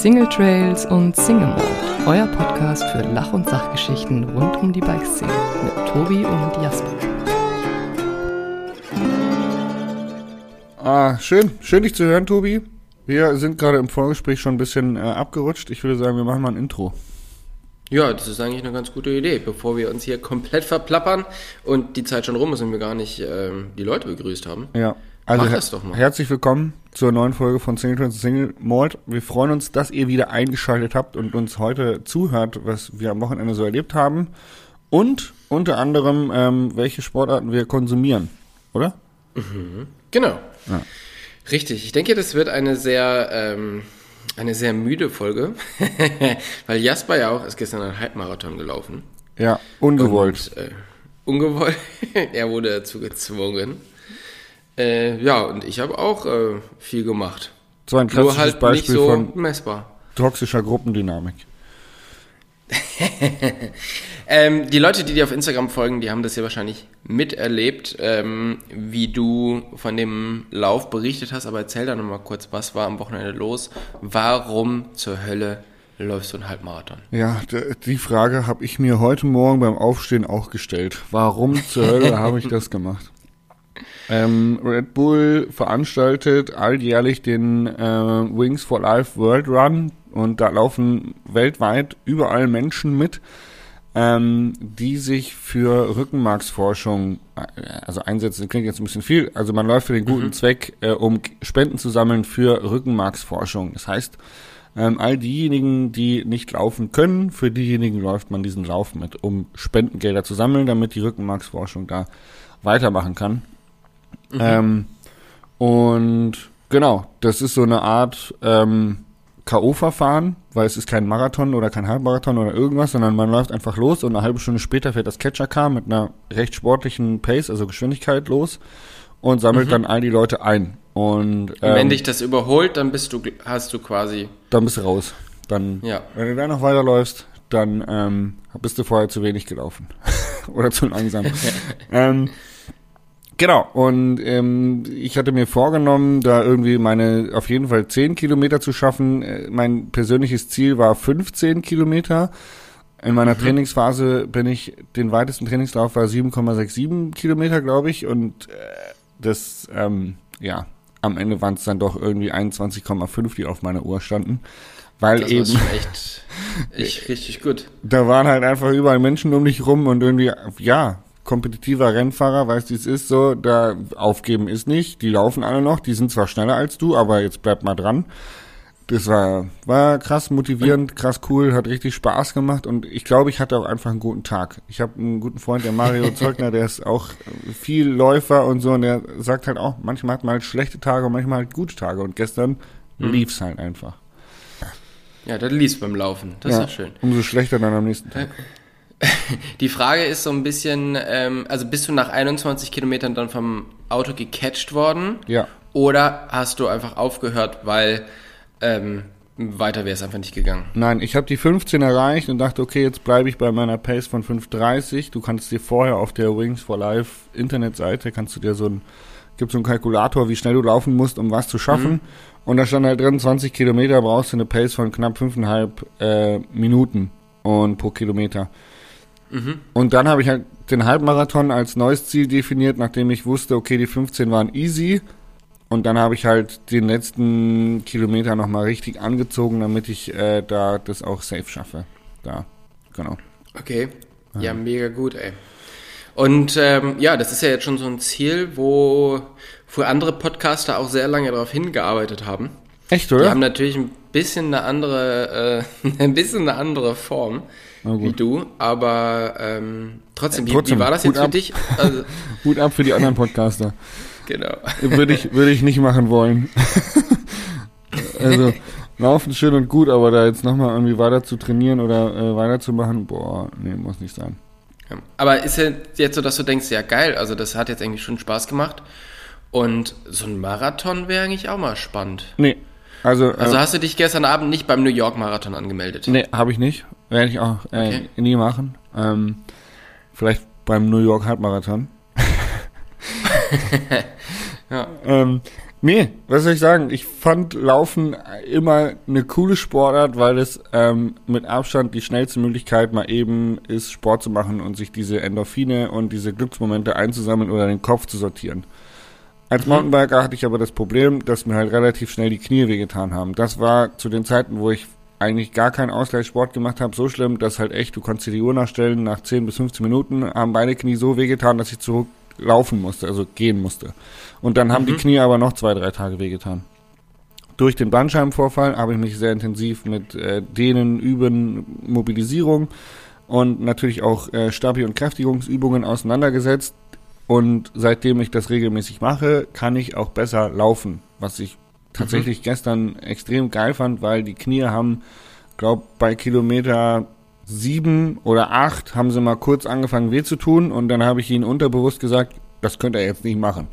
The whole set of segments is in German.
Single Trails und Single Mode, euer Podcast für Lach- und Sachgeschichten rund um die Bikeszene mit Tobi und Jasper. Ah, schön. Schön, dich zu hören, Tobi. Wir sind gerade im Vorgespräch schon ein bisschen äh, abgerutscht. Ich würde sagen, wir machen mal ein Intro. Ja, das ist eigentlich eine ganz gute Idee, bevor wir uns hier komplett verplappern und die Zeit schon rum ist und wir gar nicht ähm, die Leute begrüßt haben. Ja. Also Mach das doch mal. herzlich willkommen zur neuen Folge von Single Trans Single Malt. Wir freuen uns, dass ihr wieder eingeschaltet habt und uns heute zuhört, was wir am Wochenende so erlebt haben. Und unter anderem, ähm, welche Sportarten wir konsumieren, oder? Genau. Ja. Richtig. Ich denke, das wird eine sehr, ähm, eine sehr müde Folge, weil Jasper ja auch ist gestern einen Halbmarathon gelaufen. Ja, ungewollt. Und, äh, ungewollt. er wurde dazu gezwungen. Äh, ja, und ich habe auch äh, viel gemacht. War ein Nur klassisches halt nicht Beispiel so von messbar. toxischer Gruppendynamik. Ähm, die Leute, die dir auf Instagram folgen, die haben das ja wahrscheinlich miterlebt, ähm, wie du von dem Lauf berichtet hast. Aber erzähl da nochmal kurz, was war am Wochenende los? Warum zur Hölle läufst du einen Halbmarathon? Ja, die Frage habe ich mir heute Morgen beim Aufstehen auch gestellt. Warum zur Hölle habe ich das gemacht? Ähm, Red Bull veranstaltet alljährlich den äh, Wings for Life World Run und da laufen weltweit überall Menschen mit, ähm, die sich für Rückenmarksforschung äh, also einsetzen. Klingt jetzt ein bisschen viel. Also man läuft für den guten Zweck, äh, um Spenden zu sammeln für Rückenmarksforschung. Das heißt, ähm, all diejenigen, die nicht laufen können, für diejenigen läuft man diesen Lauf mit, um Spendengelder zu sammeln, damit die Rückenmarksforschung da weitermachen kann. Ähm, und genau, das ist so eine Art ähm, K.O.-Verfahren, weil es ist kein Marathon oder kein Halbmarathon oder irgendwas, sondern man läuft einfach los und eine halbe Stunde später fährt das Catcher-Car mit einer recht sportlichen Pace, also Geschwindigkeit los und sammelt dann all die Leute ein. Und, Und wenn ähm, dich das überholt, dann bist du, hast du quasi, dann bist du raus. Dann, Ja. wenn du da noch weiterläufst, dann ähm, bist du vorher zu wenig gelaufen. Oder zu langsam. ähm, genau, und ähm, ich hatte mir vorgenommen, da irgendwie meine auf jeden Fall 10 Kilometer zu schaffen. Äh, mein persönliches Ziel war 15 Kilometer. In meiner Trainingsphase bin ich, den weitesten Trainingslauf war 7,67 Kilometer, glaube ich. Und äh, das, ähm, ja, am Ende waren es dann doch irgendwie 21,5, die auf meiner Uhr standen. Weil das eben, echt, echt richtig gut. da waren halt einfach überall Menschen um dich rum und irgendwie, ja, kompetitiver Rennfahrer, weißt du, es ist so, da aufgeben ist nicht, die laufen alle noch, die sind zwar schneller als du, aber jetzt bleib mal dran. Das war, war krass motivierend, krass cool, hat richtig Spaß gemacht und ich glaube, ich hatte auch einfach einen guten Tag. Ich habe einen guten Freund, der Mario Zeugner, der ist auch viel Läufer und so und der sagt halt auch, manchmal hat man halt schlechte Tage und manchmal halt gute Tage und gestern lief's halt einfach. Ja, das liest beim Laufen. Das ist ja schön. Umso schlechter dann am nächsten Tag. Die Frage ist so ein bisschen, ähm, also bist du nach 21 Kilometern dann vom Auto gecatcht worden? Ja. Oder hast du einfach aufgehört, weil ähm, weiter wäre es einfach nicht gegangen? Nein, ich habe die 15 erreicht und dachte, okay, jetzt bleibe ich bei meiner Pace von 5,30. Du kannst dir vorher auf der Wings for Life Internetseite, kannst du dir so ein, gibt so einen Kalkulator, wie schnell du laufen musst, um was zu schaffen. Und da stand halt drin, 20 Kilometer brauchst du eine Pace von knapp 5,5 äh, Minuten und pro Kilometer. Und dann habe ich halt den Halbmarathon als neues Ziel definiert, nachdem ich wusste, okay, die 15 waren easy. Und dann habe ich halt den letzten Kilometer nochmal richtig angezogen, damit ich äh, da das auch safe schaffe. Da, genau. Okay. Ja, mega gut, ey. Und ähm, ja, das ist ja jetzt schon so ein Ziel, wo, wo andere Podcaster auch sehr lange darauf hingearbeitet haben. Echt, Die oder? haben natürlich ein bisschen eine andere, äh, ein bisschen eine andere Form. Wie du, aber ähm, trotzdem, wie, Trotzdem, wie war das jetzt für ab. dich? Also, Hut ab für die anderen Podcaster. genau. Würde ich, würde ich nicht machen wollen. also, laufen schön und gut, aber da jetzt nochmal irgendwie weiter zu trainieren oder äh, weiterzumachen, boah, nee, muss nicht sein. Ja. Aber ist ja jetzt so, dass du denkst, ja geil, also das hat jetzt eigentlich schon Spaß gemacht. Und so ein Marathon wäre eigentlich auch mal spannend. Nee, also, Also äh, hast du dich gestern Abend nicht beim New York Marathon angemeldet? nee, habe ich nicht. Werde ich auch äh, Okay. nie machen. Ähm, vielleicht beim New York Halbmarathon. Ja. Ähm, Nee, was soll ich sagen? Ich fand Laufen immer eine coole Sportart, weil es ähm, mit Abstand die schnellste Möglichkeit mal eben ist, Sport zu machen und sich diese Endorphine und diese Glücksmomente einzusammeln oder den Kopf zu sortieren. Als Mhm. Mountainbiker hatte ich aber das Problem, dass mir halt relativ schnell die Knie wehgetan haben. Das war zu den Zeiten, wo ich eigentlich gar keinen Ausgleichssport gemacht habe, so schlimm, dass halt echt, du konntest dir die Uhr nachstellen, nach 10 bis 15 Minuten haben beide Knie so wehgetan, dass ich zurücklaufen musste, also gehen musste. Und dann haben die Knie aber noch zwei, drei Tage wehgetan. Durch den Bandscheibenvorfall habe ich mich sehr intensiv mit äh, Dehnen, Üben, Mobilisierung und natürlich auch äh, Stabi- und Kräftigungsübungen auseinandergesetzt. Und seitdem ich das regelmäßig mache, kann ich auch besser laufen, was ich tatsächlich gestern extrem geil fand, weil die Knie haben, glaub, bei Kilometer sieben oder acht haben sie mal kurz angefangen weh zu tun und dann habe ich ihnen unterbewusst gesagt, das könnt ihr jetzt nicht machen.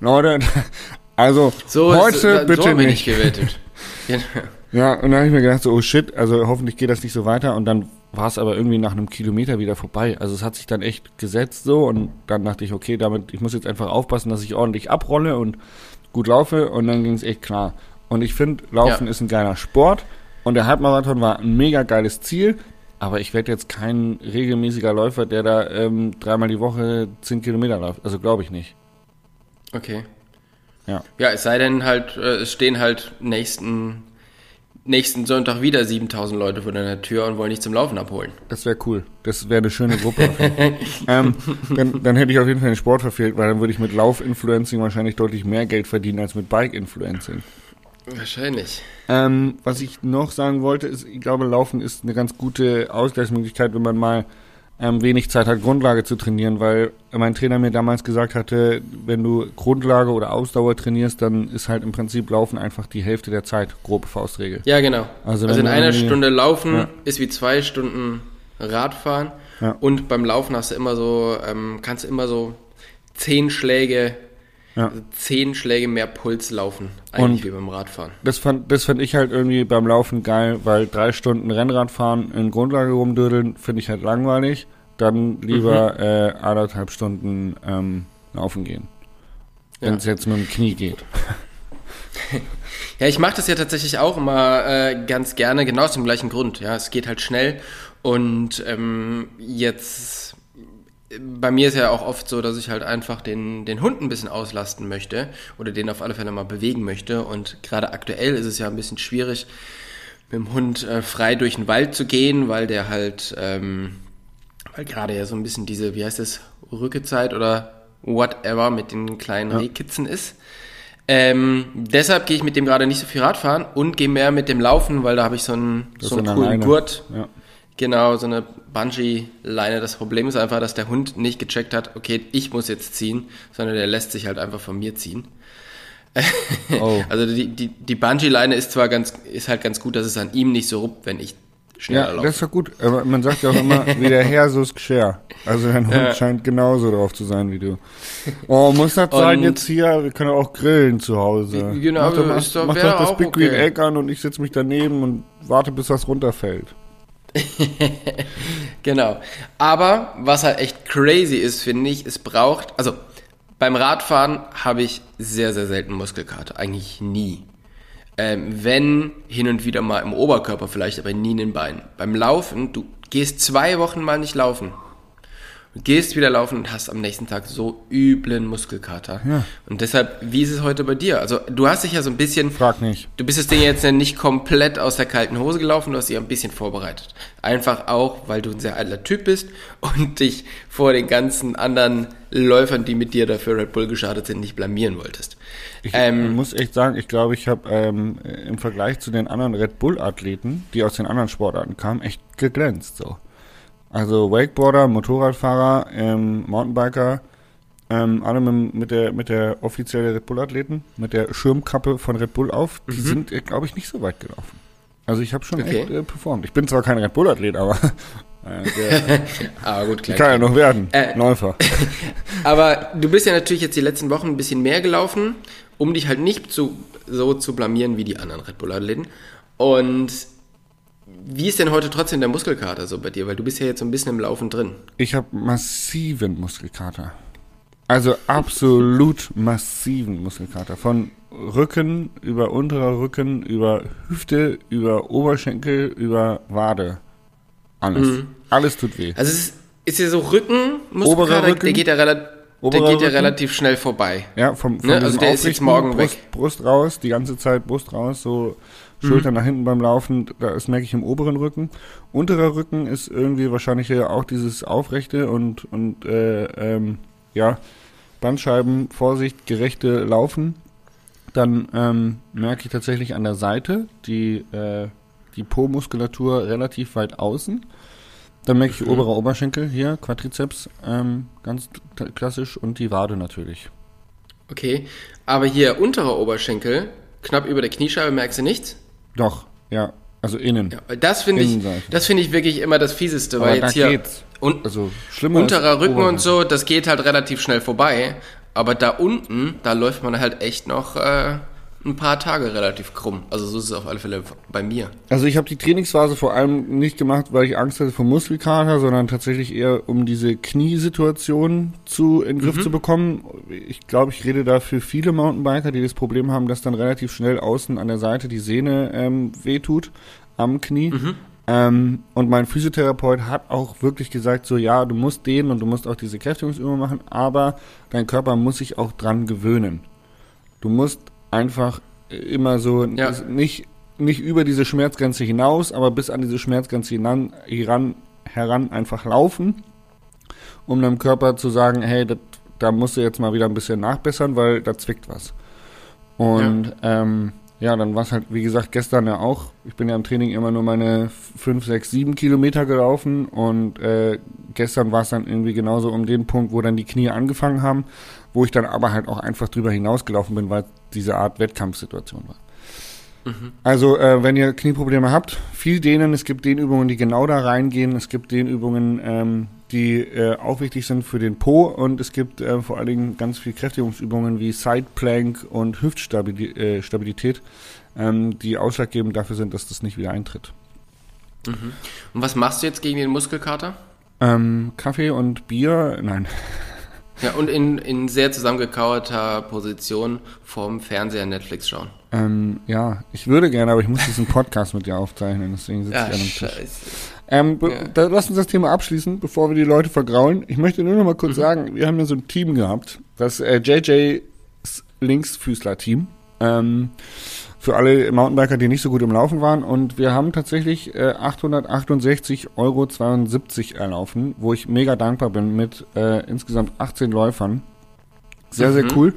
Leute, also So heute ist, bitte so bin ich nicht. gewettet. Genau. Ja, und dann habe ich mir gedacht, so, oh shit, also hoffentlich geht das nicht so weiter. Und dann war es aber irgendwie nach einem Kilometer wieder vorbei. Also es hat sich dann echt gesetzt so und dann dachte ich, okay, damit, ich muss jetzt einfach aufpassen, dass ich ordentlich abrolle und gut laufe und dann ging es echt klar. Und ich finde, Laufen Ja. ist ein geiler Sport und der Halbmarathon war ein mega geiles Ziel. Aber ich werde jetzt kein regelmäßiger Läufer, der da ähm, dreimal die Woche 10 Kilometer läuft. Also glaube ich nicht. Okay. Ja. Ja, es sei denn halt, äh, es stehen halt nächsten, nächsten Sonntag wieder 7000 Leute vor deiner Tür und wollen dich zum Laufen abholen. Das wäre cool. Das wäre eine schöne Gruppe. ähm, dann, dann hätte ich auf jeden Fall den Sport verfehlt, weil dann würde ich mit Lauf-Influencing wahrscheinlich deutlich mehr Geld verdienen als mit Bike-Influencing. Wahrscheinlich. Ähm, was ich noch sagen wollte, ist, ich glaube, Laufen ist eine ganz gute Ausgleichsmöglichkeit, wenn man mal ähm, wenig Zeit hat, Grundlage zu trainieren, weil mein Trainer mir damals gesagt hatte, wenn du Grundlage oder Ausdauer trainierst, dann ist halt im Prinzip Laufen einfach die Hälfte der Zeit, grobe Faustregel. Ja, genau. Also Also, in einer Stunde Laufen Ja. ist wie zwei Stunden Radfahren. Ja. Und beim Laufen hast du immer so, ähm, kannst du immer so zehn Schläge, Ja. also zehn Schläge mehr Puls laufen, eigentlich Und- wie beim Radfahren. Das fand, das fand ich halt irgendwie beim Laufen geil, weil drei Stunden Rennrad fahren in Grundlage rumdödeln, finde ich halt langweilig. Dann lieber äh, anderthalb Stunden ähm, laufen gehen. Ja. Wenn es jetzt mit dem Knie geht. Ja, ich mache das ja tatsächlich auch immer äh, ganz gerne, genau aus dem gleichen Grund. Ja, es geht halt schnell und ähm, jetzt bei mir ist ja auch oft so, dass ich halt einfach den, den Hund ein bisschen auslasten möchte oder den auf alle Fälle mal bewegen möchte. Und gerade aktuell ist es ja ein bisschen schwierig, mit dem Hund äh, frei durch den Wald zu gehen, weil der halt, ähm, weil gerade ja so ein bisschen diese, wie heißt das, Rückezeit oder whatever mit den kleinen Rehkitzen ist. Ähm, deshalb gehe ich mit dem gerade nicht so viel Radfahren und gehe mehr mit dem Laufen, weil da habe ich so einen, Das so einen eine coolen Leine. Gurt. Ja. Genau, so eine Bungee-Leine. Das Problem ist einfach, dass der Hund nicht gecheckt hat, okay, ich muss jetzt ziehen, sondern der lässt sich halt einfach von mir ziehen. Oh. Also die, die, die Bungee-Leine ist zwar ganz, ist halt ganz gut, dass es an ihm nicht so ruppt, wenn ich schneller Ja, laufe. das ist doch gut. Aber man sagt ja auch immer, wie der Herr, so ist Geschirr. Also dein Hund Ja. scheint genauso drauf zu sein wie du. Oh, muss das sein jetzt hier? Wir können auch grillen zu Hause. Genau, mach doch, ist doch- mach doch das Big Green okay. Egg an und ich setze mich daneben und warte, bis das runterfällt. Genau. Aber was halt echt crazy ist, finde ich, es braucht, also beim Radfahren habe ich sehr, sehr selten Muskelkater. Eigentlich nie. Ähm, wenn hin und wieder mal im Oberkörper vielleicht, aber nie in den Beinen. Beim Laufen, du gehst zwei Wochen mal nicht laufen. Du gehst wieder laufen und hast am nächsten Tag so üblen Muskelkater. Ja. Und deshalb, wie ist es heute bei dir? Also du hast dich ja so ein bisschen Frag nicht. Du bist das Ding jetzt nicht komplett aus der kalten Hose gelaufen, du hast dich ein bisschen vorbereitet. Einfach auch, weil du ein sehr eitler Typ bist und dich vor den ganzen anderen Läufern, die mit dir dafür Red Bull gestartet sind, nicht blamieren wolltest. Ich Ähm, muss echt sagen, ich glaube, ich habe ähm, im Vergleich zu den anderen Red Bull-Athleten, die aus den anderen Sportarten kamen, echt geglänzt. So. Also Wakeboarder, Motorradfahrer, ähm, Mountainbiker, ähm, alle mit, mit der mit der offiziellen Red Bull-Athleten, mit der Schirmkappe von Red Bull auf, die sind, äh, glaube ich, nicht so weit gelaufen. Also ich habe schon Okay. echt äh, performt. Ich bin zwar kein Red Bull-Athlet, aber äh, der, aber gut, der klar. kann ja noch werden. Äh, Läufer. Aber du bist ja natürlich jetzt die letzten Wochen ein bisschen mehr gelaufen, um dich halt nicht zu, so zu blamieren wie die anderen Red Bull-Athleten. Und wie ist denn heute trotzdem der Muskelkater so bei dir? Weil du bist ja jetzt so ein bisschen im Laufen drin. Ich habe massiven Muskelkater. Also absolut massiven Muskelkater. Von Rücken über unterer Rücken, über Hüfte, über Oberschenkel, über Wade. Alles. Mhm. Alles tut weh. Also es ist, ja so Rücken, Oberer Muskelkater, Rücken, der geht ja, rela der geht ja relativ schnell vorbei. Ja, vom, vom Ne, also der ist jetzt morgen Brust, weg. Brust raus, die ganze Zeit Brust raus, so Schultern nach hinten beim Laufen, das merke ich im oberen Rücken. Unterer Rücken ist irgendwie wahrscheinlich ja auch dieses aufrechte und, und äh, ähm, ja, Bandscheiben, Vorsicht, gerechte Laufen. Dann ähm, merke ich tatsächlich an der Seite die, äh, die Po-Muskulatur relativ weit außen. Dann merke ich oberer Oberschenkel hier, Quadrizeps, ähm, ganz klassisch und die Wade natürlich. Okay, aber hier unterer Oberschenkel, knapp über der Kniescheibe, merkst du nichts? Doch, ja, also innen. Ja, das finde ich, das finde ich wirklich immer das Fieseste, Aber weil jetzt hier geht's. un Also schlimmer unterer Rücken Oberseite. und so, das geht halt relativ schnell vorbei, aber da unten, da läuft man halt echt noch äh, ein paar Tage relativ krumm. Also so ist es auf alle Fälle bei mir. Also ich habe die Trainingsphase vor allem nicht gemacht, weil ich Angst hatte vor Muskelkater, sondern tatsächlich eher um diese Kniesituation zu in den Griff zu bekommen. Ich glaube, ich rede da für viele Mountainbiker, die das Problem haben, dass dann relativ schnell außen an der Seite die Sehne ähm, wehtut am Knie. Ähm, und mein Physiotherapeut hat auch wirklich gesagt, so ja, du musst dehnen und du musst auch diese Kräftigungsübungen machen, aber dein Körper muss sich auch dran gewöhnen. Du musst einfach immer so Ja. nicht, nicht über diese Schmerzgrenze hinaus, aber bis an diese Schmerzgrenze hinan, heran, heran einfach laufen, um deinem Körper zu sagen, hey, das, da musst du jetzt mal wieder ein bisschen nachbessern, weil da zwickt was. Und ja, ähm, ja dann war es halt, wie gesagt, gestern ja auch. Ich bin ja im Training immer nur meine 5, 6, 7 Kilometer gelaufen und äh, gestern war es dann irgendwie genauso um den Punkt, wo dann die Knie angefangen haben, wo ich dann aber halt auch einfach drüber hinausgelaufen bin, weil diese Art Wettkampfsituation war. Also, äh, wenn ihr Knieprobleme habt, viel dehnen. Es gibt Dehnübungen, die genau da reingehen. Es gibt Dehnübungen, ähm, die äh, auch wichtig sind für den Po. Und es gibt äh, vor allen Dingen ganz viel Kräftigungsübungen wie Side Plank und Hüftstabilität, äh, ähm, die ausschlaggebend dafür sind, dass das nicht wieder eintritt. Und was machst du jetzt gegen den Muskelkater? Ähm, Kaffee und Bier, nein. Ja, und in, in sehr zusammengekauerter Position vorm Fernseher Netflix schauen. Ähm, ja, ich würde gerne, aber ich muss diesen Podcast mit dir aufzeichnen, deswegen sitze Ja, ich an dem Tisch. Ähm, Ja. da, lass uns das Thema abschließen, bevor wir die Leute vergraulen. Ich möchte nur noch mal kurz sagen, wir haben ja so ein Team gehabt, das äh, JJ's Linksfüßler-Team. Ähm, für alle Mountainbiker, die nicht so gut im Laufen waren. Und wir haben tatsächlich äh, 868,72 Euro erlaufen, wo ich mega dankbar bin mit äh, insgesamt 18 Läufern. Sehr, sehr cool.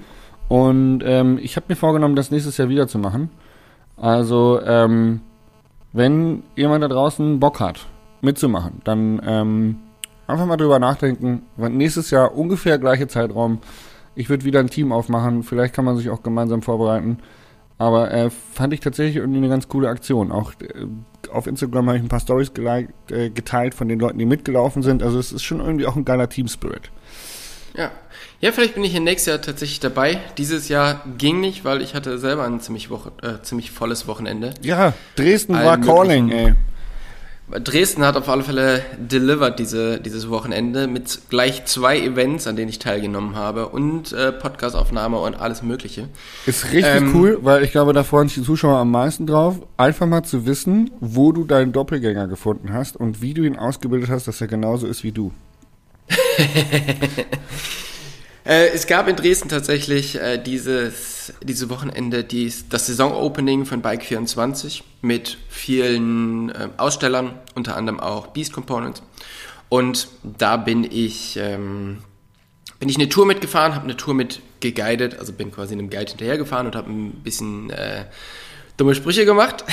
Und ähm, ich habe mir vorgenommen, das nächstes Jahr wieder zu machen. Also, ähm, wenn jemand da draußen Bock hat, mitzumachen, dann ähm, einfach mal drüber nachdenken. Nächstes Jahr ungefähr gleiche Zeitraum. Ich würde wieder ein Team aufmachen. Vielleicht kann man sich auch gemeinsam vorbereiten. Aber äh, fand ich tatsächlich irgendwie eine ganz coole Aktion. Auch äh, auf Instagram habe ich ein paar Stories äh, geteilt von den Leuten, die mitgelaufen sind. Also es ist schon irgendwie auch ein geiler Team-Spirit. Ja. Ja, vielleicht bin ich hier nächstes Jahr tatsächlich dabei. Dieses Jahr ging nicht, weil ich hatte selber ein ziemlich, Woche, äh, ziemlich volles Wochenende. Ja, Dresden Allen war Calling, ey. Dresden hat auf alle Fälle delivered diese, dieses Wochenende mit gleich zwei Events, an denen ich teilgenommen habe und äh, Podcastaufnahme und alles Mögliche. Ist richtig Ähm, cool, weil ich glaube, da freuen sich die Zuschauer am meisten drauf, einfach mal zu wissen, wo du deinen Doppelgänger gefunden hast und wie du ihn ausgebildet hast, dass er genauso ist wie du. Äh, es gab in Dresden tatsächlich äh, dieses, diese Wochenende dies, das Saisonopening von Bike 24 mit vielen äh, Ausstellern, unter anderem auch Beast Components. Und da bin ich, ähm, bin ich eine Tour mitgefahren, habe eine Tour mit geguidet, also bin quasi einem Guide hinterhergefahren und habe ein bisschen äh, dumme Sprüche gemacht.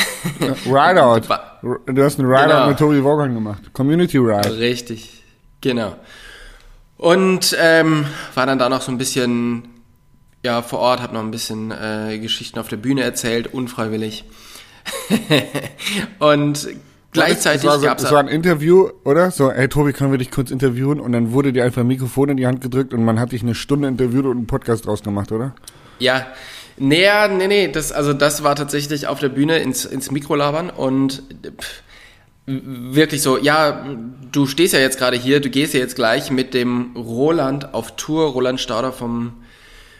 Rideout. Du hast einen Rideout Genau. mit Tobi Wogan gemacht. Community Ride. Richtig, genau. Und ähm, war dann da noch so ein bisschen ja vor Ort, habe noch ein bisschen äh, Geschichten auf der Bühne erzählt, unfreiwillig. und gleichzeitig das war, so, gab's das war ein Interview, oder? So, hey Tobi, können wir dich kurz interviewen? Und dann wurde dir einfach ein Mikrofon in die Hand gedrückt und man hat dich eine Stunde interviewt und einen Podcast draus gemacht, oder? Ja, nee, nee, nee, das, also das war tatsächlich auf der Bühne ins, ins Mikro labern und pff, wirklich so, ja, du stehst ja jetzt gerade hier, du gehst ja jetzt gleich mit dem Roland auf Tour, Roland Stauder vom,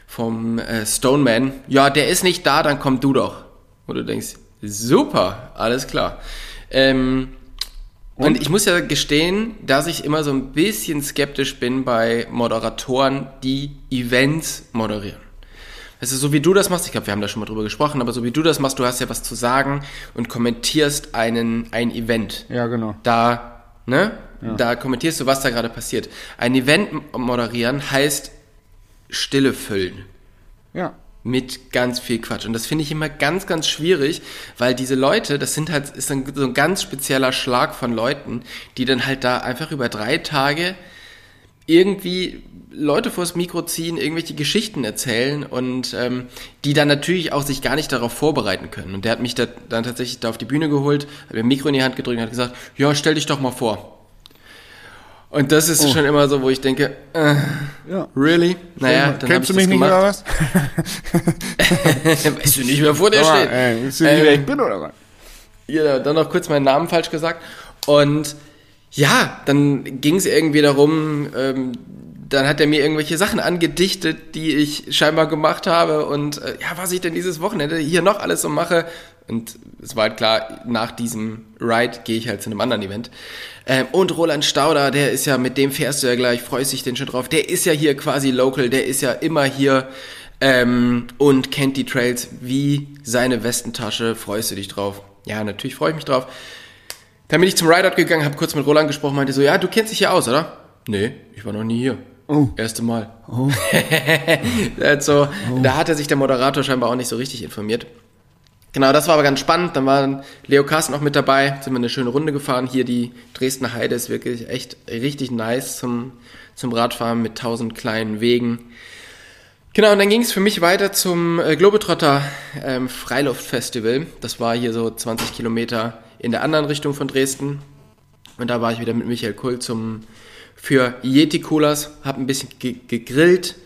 vom äh, Stoneman. Ja, der ist nicht da, dann komm du doch. Und du denkst, super, alles klar. Ähm, und? und ich muss ja gestehen, dass ich immer so ein bisschen skeptisch bin bei Moderatoren, die Events moderieren. Also so wie du das machst, ich glaube, wir haben da schon mal drüber gesprochen, aber so wie du das machst, du hast ja was zu sagen und kommentierst einen, ein Event. Ja, genau. Da, ne? Ja. Da kommentierst du, was da gerade passiert. Ein Event moderieren heißt Stille füllen. Ja. Mit ganz viel Quatsch. Und das finde ich immer ganz, ganz schwierig, weil diese Leute, das sind halt, ist ein, so ein ganz spezieller Schlag von Leuten, die dann halt da einfach über drei Tage irgendwie Leute vors Mikro ziehen, irgendwelche Geschichten erzählen und ähm, die dann natürlich auch sich gar nicht darauf vorbereiten können. Und der hat mich da, dann tatsächlich da auf die Bühne geholt, hat mir ein Mikro in die Hand gedrückt und hat gesagt, ja, stell dich doch mal vor. Und das ist oh. schon immer so, wo ich denke, äh, ja. really? Naja, dann Kennst du mich nicht oder was? weißt du nicht, wer vor dir steht? Ey, weißt du nicht, wer ich ähm, bin oder was? Ja, dann noch kurz meinen Namen falsch gesagt. Und ja, dann ging es irgendwie darum, ähm, dann hat er mir irgendwelche Sachen angedichtet, die ich scheinbar gemacht habe und äh, ja, was ich denn dieses Wochenende hier noch alles so mache. Und es war halt klar, nach diesem Ride gehe ich halt zu einem anderen Event. Ähm, und Roland Stauder, der ist ja, mit dem fährst du ja gleich, freust dich denn schon drauf. Der ist ja hier quasi local, der ist ja immer hier ähm, und kennt die Trails wie seine Westentasche. Freust du dich drauf? Ja, natürlich freue ich mich drauf. Dann bin ich zum Rideout gegangen, habe kurz mit Roland gesprochen, meinte so, ja, du kennst dich hier aus, oder? Nee, ich war noch nie hier. Oh. Erste Mal. Oh. also, oh. Da hat er sich der Moderator scheinbar auch nicht so richtig informiert. Genau, das war aber ganz spannend. Dann war Leo Carsten auch mit dabei. Sind wir eine schöne Runde gefahren. Hier die Dresdner Heide ist wirklich echt richtig nice zum, zum Radfahren mit tausend kleinen Wegen. Genau, und dann ging es für mich weiter zum äh, Globetrotter ähm, Freiluftfestival. Das war hier so 20 Kilometer in der anderen Richtung von Dresden. Und da war ich wieder mit Michael Kull zum, für Yeti Coolers, habe ein bisschen ge gegrillt,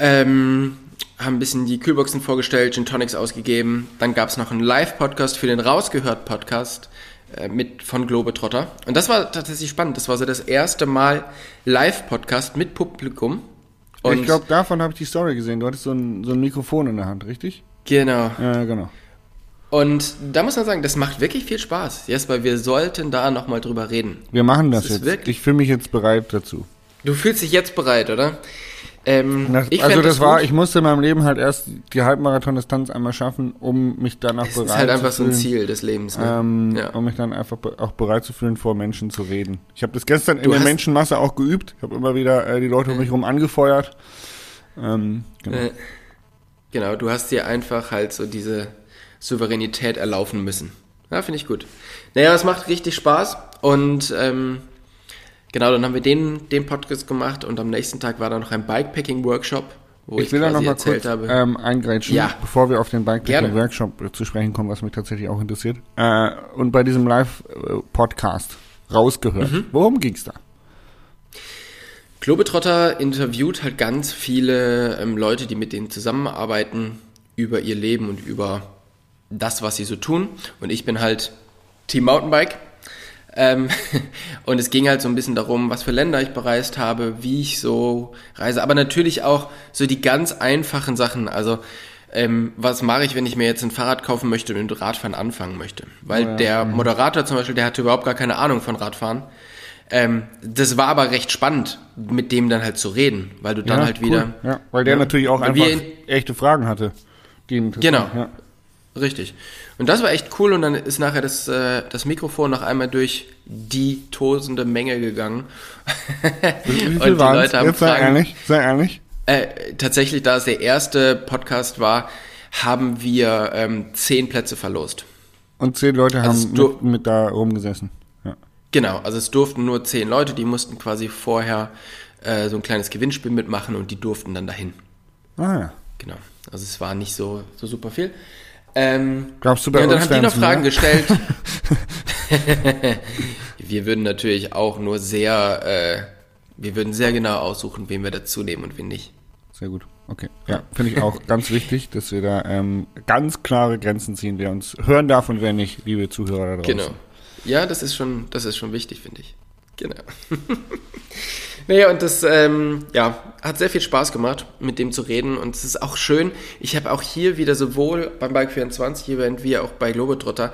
ähm, haben ein bisschen die Kühlboxen vorgestellt, Gin Tonics ausgegeben. Dann gab es noch einen Live-Podcast für den Rausgehört-Podcast äh, mit von Globetrotter. Und das war tatsächlich spannend. Das war so das erste Mal Live-Podcast mit Publikum. Und ich glaube, davon habe ich die Story gesehen. Du hattest so ein, so ein Mikrofon in der Hand, richtig? Genau. Ja, genau. Und da muss man sagen, das macht wirklich viel Spaß. Jesper, wir sollten da nochmal drüber reden. Wir machen das, das jetzt. Ich fühle mich jetzt bereit dazu. Du fühlst dich jetzt bereit, oder? Ähm, das, also das, war, ich musste in meinem Leben halt erst die Halbmarathon-Distanz einmal schaffen, um mich danach bereit zu fühlen. Das ist halt einfach so ein Ziel des Lebens. Ne? Ähm, ja. Um mich dann einfach auch bereit zu fühlen, vor Menschen zu reden. Ich habe das gestern du in der Menschenmasse auch geübt. Ich habe immer wieder äh, die Leute um mich herum angefeuert. Ähm, genau. Äh, genau, du hast dir einfach halt so diese Souveränität erlaufen müssen. Ja, finde ich gut. Naja, es macht richtig Spaß und ähm, genau, dann haben wir den, den Podcast gemacht und am nächsten Tag war da noch ein Bikepacking-Workshop, wo ich, ich will da noch mal kurz habe. Ähm, eingreifen, ja. bevor wir auf den Bikepacking-Workshop zu sprechen kommen, was mich tatsächlich auch interessiert. Äh, und bei diesem Live-Podcast rausgehört. Mhm. Worum ging's da? Globetrotter interviewt halt ganz viele ähm, Leute, die mit denen zusammenarbeiten, über ihr Leben und über das, was sie so tun. Und ich bin halt Team Mountainbike. Ähm, und es ging halt so ein bisschen darum, was für Länder ich bereist habe, wie ich so reise, aber natürlich auch so die ganz einfachen Sachen. Also ähm, was mache ich, wenn ich mir jetzt ein Fahrrad kaufen möchte und mit Radfahren anfangen möchte? Weil oh ja, der mhm. Moderator zum Beispiel, der hatte überhaupt gar keine Ahnung von Radfahren. Ähm, das war aber recht spannend, mit dem dann halt zu reden, weil du dann ja, halt wieder. Cool. Ja, weil der ja, natürlich auch einfach echte Fragen hatte. genau. Ja. Richtig. Und das war echt cool und dann ist nachher das, äh, das Mikrofon noch einmal durch die tosende Menge gegangen. Und die Leute haben Jetzt sei ehrlich, sei ehrlich. Äh, tatsächlich, da es der erste Podcast war, haben wir ähm, zehn Plätze verlost. Und zehn Leute also haben mit, mit, da rumgesessen. Ja. Genau, also es durften nur zehn Leute, die mussten quasi vorher äh, so ein kleines Gewinnspiel mitmachen und die durften dann dahin. Ah ja. Genau. Also es war nicht so, so super viel. Ähm, Glaubst du bei ja, uns dann haben die noch Fragen mehr? gestellt. wir würden natürlich auch nur sehr, äh, wir würden sehr genau aussuchen, wen wir dazu nehmen und wen nicht. Sehr gut. Okay. Ja, finde ich auch ganz wichtig, dass wir da ähm, ganz klare Grenzen ziehen, wer uns hören darf und wer nicht, liebe Zuhörer da draußen. Genau. Ja, das ist schon, das ist schon wichtig, finde ich. Genau. naja, und das ähm, ja, hat sehr viel Spaß gemacht, mit dem zu reden. Und es ist auch schön. Ich habe auch hier wieder sowohl beim Bike 24 Event wie auch bei Globetrotter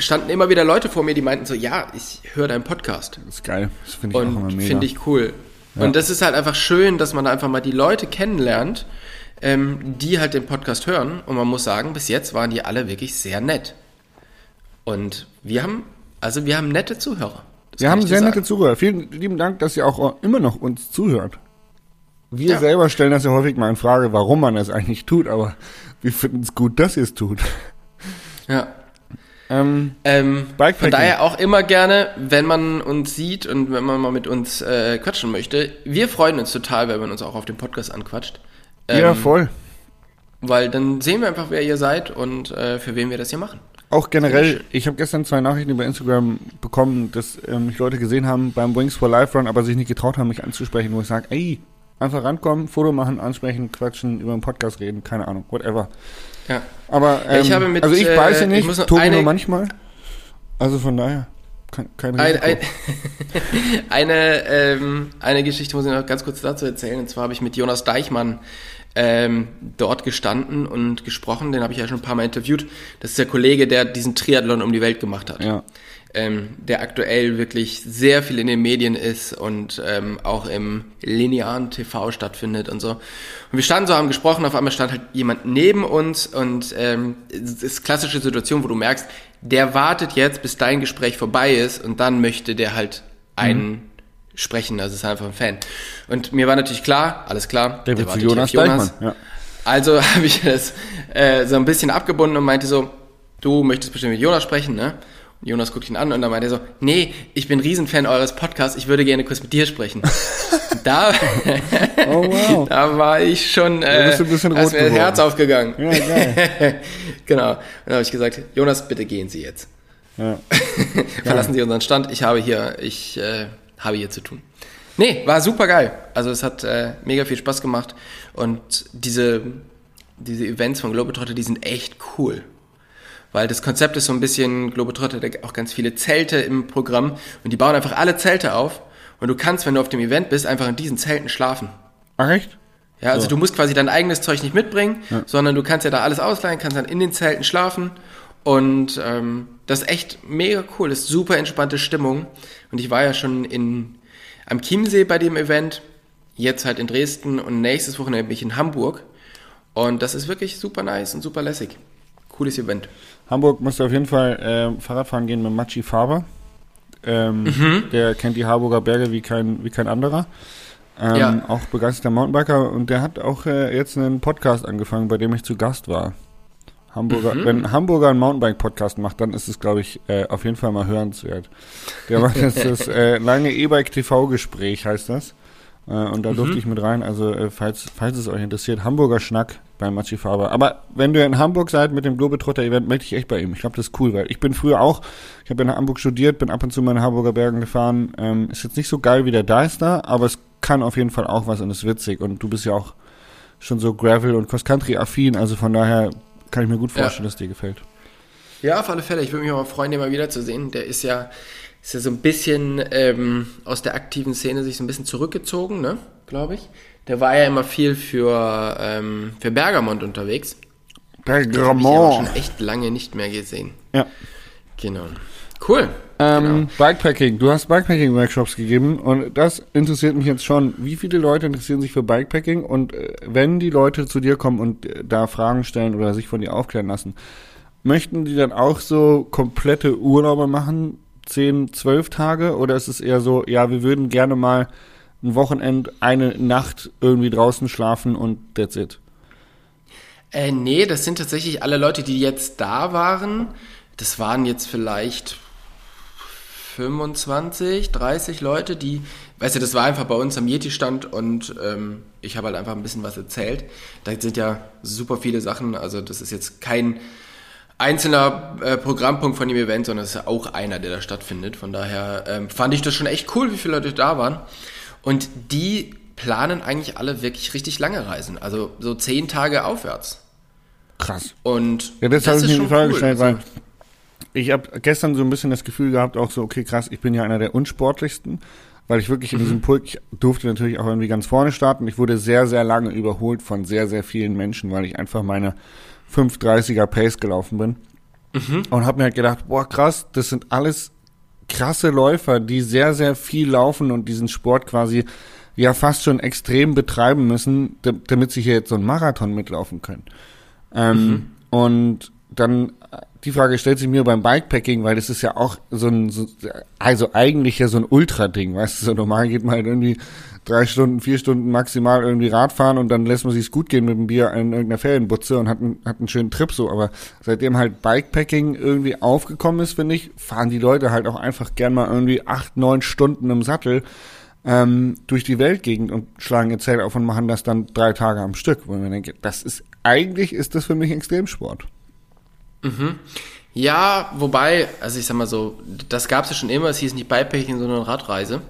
standen immer wieder Leute vor mir, die meinten so, ja, ich höre deinen Podcast. Das ist geil. Das finde ich auch immer Und mega. finde ich cool. Ja. Und das ist halt einfach schön, dass man da einfach mal die Leute kennenlernt, ähm, die halt den Podcast hören. Und man muss sagen, bis jetzt waren die alle wirklich sehr nett. Und wir haben, also wir haben nette Zuhörer. Das Wir haben sehr nette Zuhörer. Vielen lieben Dank, dass ihr auch immer noch uns zuhört. Wir Ja. selber stellen das ja häufig mal in Frage, warum man das eigentlich tut, aber wir finden es gut, dass ihr es tut. Ja. Ähm, Ähm, von daher auch immer gerne, wenn man uns sieht und wenn man mal mit uns äh, quatschen möchte. Wir freuen uns total, wenn man uns auch auf dem Podcast anquatscht. Ähm, ja, voll. Weil dann sehen wir einfach, wer ihr seid und äh, für wen wir das hier machen. Auch generell, ich habe gestern zwei Nachrichten über Instagram bekommen, dass ähm, mich Leute gesehen haben beim Wings for Life Run, aber sich nicht getraut haben, mich anzusprechen, wo ich sage, ey, einfach rankommen, Foto machen, ansprechen, quatschen, über den Podcast reden, keine Ahnung, whatever. Ja. Aber ähm, Ich mit, also ich äh, beiße ich nicht, Tobi nur manchmal. Also von daher, kein, kein Ein, ein, eine, ähm, eine Geschichte muss ich noch ganz kurz dazu erzählen. Und zwar habe ich mit Jonas Deichmann ähm, dort gestanden und gesprochen. Den habe ich ja schon ein paar Mal interviewt. Das ist der Kollege, der diesen Triathlon um die Welt gemacht hat. Ja. Ähm, der aktuell wirklich sehr viel in den Medien ist und ähm, auch im linearen TV stattfindet und so. Und wir standen so, haben gesprochen, auf einmal stand halt jemand neben uns und ähm, es ist klassische Situation, wo du merkst, der wartet jetzt, bis dein Gespräch vorbei ist und dann möchte der halt einen sprechen, das ist einfach ein Fan. Und mir war natürlich klar, alles klar, Der wird zu wartet Jonas Deichmann. Ja. also habe ich das äh, so ein bisschen abgebunden und meinte so, du möchtest bestimmt mit Jonas sprechen, ne? Und Jonas guckt ihn an und dann meinte er so, nee, ich bin Riesenfan eures Podcasts, ich würde gerne kurz mit dir sprechen. da, Oh wow. da war ich schon, Da äh, bist du ein bisschen da ist rot mir das. Herz aufgegangen. Ja, geil. genau. Und dann habe ich gesagt, Jonas, bitte gehen Sie jetzt. Ja. Verlassen Sie unseren Stand, ich habe hier, ich äh, habe hier zu tun. Nee, war super geil. Also es hat äh, mega viel Spaß gemacht und diese, diese Events von Globetrotter, die sind echt cool. Weil das Konzept ist so ein bisschen, Globetrotter hat auch ganz viele Zelte im Programm und die bauen einfach alle Zelte auf und du kannst, wenn du auf dem Event bist, einfach in diesen Zelten schlafen. Ach echt? Ja, also So. du musst quasi dein eigenes Zeug nicht mitbringen, sondern du kannst ja da alles ausleihen, kannst dann in den Zelten schlafen und ähm, das ist echt mega cool, das ist super entspannte Stimmung und ich war ja schon in am Chiemsee bei dem Event, jetzt halt in Dresden und nächstes Wochenende bin ich in Hamburg und das ist wirklich super nice und super lässig. Cooles Event. Hamburg musst du auf jeden Fall ähm, Fahrradfahren gehen mit Machi Faber. Ähm, Mhm. Der kennt die Harburger Berge wie kein, wie kein anderer. Ähm, Ja. Auch begeisterter Mountainbiker und der hat auch äh, jetzt einen Podcast angefangen, bei dem ich zu Gast war. Hamburger, Mhm. Wenn ein Hamburger einen Mountainbike-Podcast macht, dann ist es, glaube ich, äh, auf jeden Fall mal hörenswert. Der macht jetzt das äh, lange E-Bike-TV-Gespräch, heißt das. Äh, und da Mhm. durfte ich mit rein. Also, äh, falls, falls es euch interessiert, Hamburger Schnack bei Machi Faber. Aber wenn ihr in Hamburg seid mit dem Globetrotter-Event, melde ich echt bei ihm. Ich glaube, das ist cool, weil ich bin früher auch, ich habe in Hamburg studiert, bin ab und zu mal in Hamburger Bergen gefahren. Ähm, ist jetzt nicht so geil wie der Deister, aber es kann auf jeden Fall auch was und ist witzig. Und du bist ja auch schon so Gravel- und Cross-Country-affin, also von daher kann ich mir gut Ja. vorstellen, dass dir gefällt. Ja, auf alle Fälle. Ich würde mich auch mal freuen, den mal wiederzusehen. Der ist ja, ist ja so ein bisschen ähm, aus der aktiven Szene sich so ein bisschen zurückgezogen, ne? Glaube ich. Der war ja immer viel für, ähm, für Bergamont unterwegs. Habe ich aber auch Bergamont. schon echt lange nicht mehr gesehen. Ja. Genau. Cool. Ähm, Genau. Bikepacking. Du hast Bikepacking-Workshops gegeben und das interessiert mich jetzt schon. Wie viele Leute interessieren sich für Bikepacking und äh, wenn die Leute zu dir kommen und äh, da Fragen stellen oder sich von dir aufklären lassen, möchten die dann auch so komplette Urlaube machen? 10, 12 Tage oder ist es eher so, ja, wir würden gerne mal ein Wochenend, eine Nacht irgendwie draußen schlafen und that's it? Äh, nee, das sind tatsächlich alle Leute, die jetzt da waren. Das waren jetzt vielleicht 25, 30 Leute, die, weißt du, das war einfach bei uns am Yeti-Stand und ähm, ich habe halt einfach ein bisschen was erzählt. Da sind ja super viele Sachen, also das ist jetzt kein einzelner äh, Programmpunkt von dem Event, sondern es ist ja auch einer, der da stattfindet. Von daher ähm, fand ich das schon echt cool, wie viele Leute da waren. Und die planen eigentlich alle wirklich richtig lange Reisen, also so zehn Tage aufwärts. Krass. Und Ja, das, habe ich mir die schon Frage cool. gestellt, Also, weil ich habe gestern so ein bisschen das Gefühl gehabt, auch so, okay, krass, ich bin ja einer der unsportlichsten, weil ich wirklich in Mhm. diesem Pulk, ich durfte natürlich auch irgendwie ganz vorne starten. Ich wurde sehr, sehr lange überholt von sehr, sehr vielen Menschen, weil ich einfach meine 530er Pace gelaufen bin. Mhm. Und habe mir halt gedacht, boah, krass, das sind alles krasse Läufer, die sehr, sehr viel laufen und diesen Sport quasi ja fast schon extrem betreiben müssen, da- damit sie hier jetzt so einen Marathon mitlaufen können. Ähm, Und dann die Frage stellt sich mir beim Bikepacking, weil das ist ja auch so ein, so, also eigentlich ja so ein Ultra-Ding, weißt du, so normal geht man halt irgendwie drei Stunden, vier Stunden maximal irgendwie Radfahren und dann lässt man sich's gut gehen mit dem Bier in irgendeiner Ferienbutze und hat einen, hat einen schönen Trip so, aber seitdem halt Bikepacking irgendwie aufgekommen ist, finde ich, fahren die Leute halt auch einfach gern mal irgendwie acht, neun Stunden im Sattel ähm, durch die Weltgegend und schlagen ihr Zelt auf und machen das dann drei Tage am Stück, wo mir denke, das ist, eigentlich ist das für mich Extremsport. Ja, wobei, also ich sag mal so, das gab es ja schon immer, es hieß nicht Bikepacking, sondern Radreise.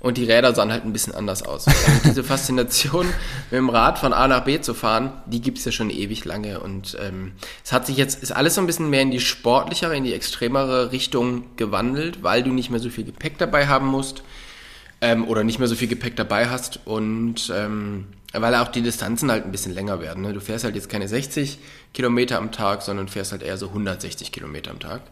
Und die Räder sahen halt ein bisschen anders aus. Also diese Faszination, mit dem Rad von A nach B zu fahren, die gibt's ja schon ewig lange. Und ähm, es hat sich jetzt, ist alles so ein bisschen mehr in die sportlichere, in die extremere Richtung gewandelt, weil du nicht mehr so viel Gepäck dabei haben musst ähm, oder nicht mehr so viel Gepäck dabei hast und ähm, weil auch die Distanzen halt ein bisschen länger werden. Ne? Du fährst halt jetzt keine 60 Kilometer am Tag, sondern fährst halt eher so 160 Kilometer am Tag.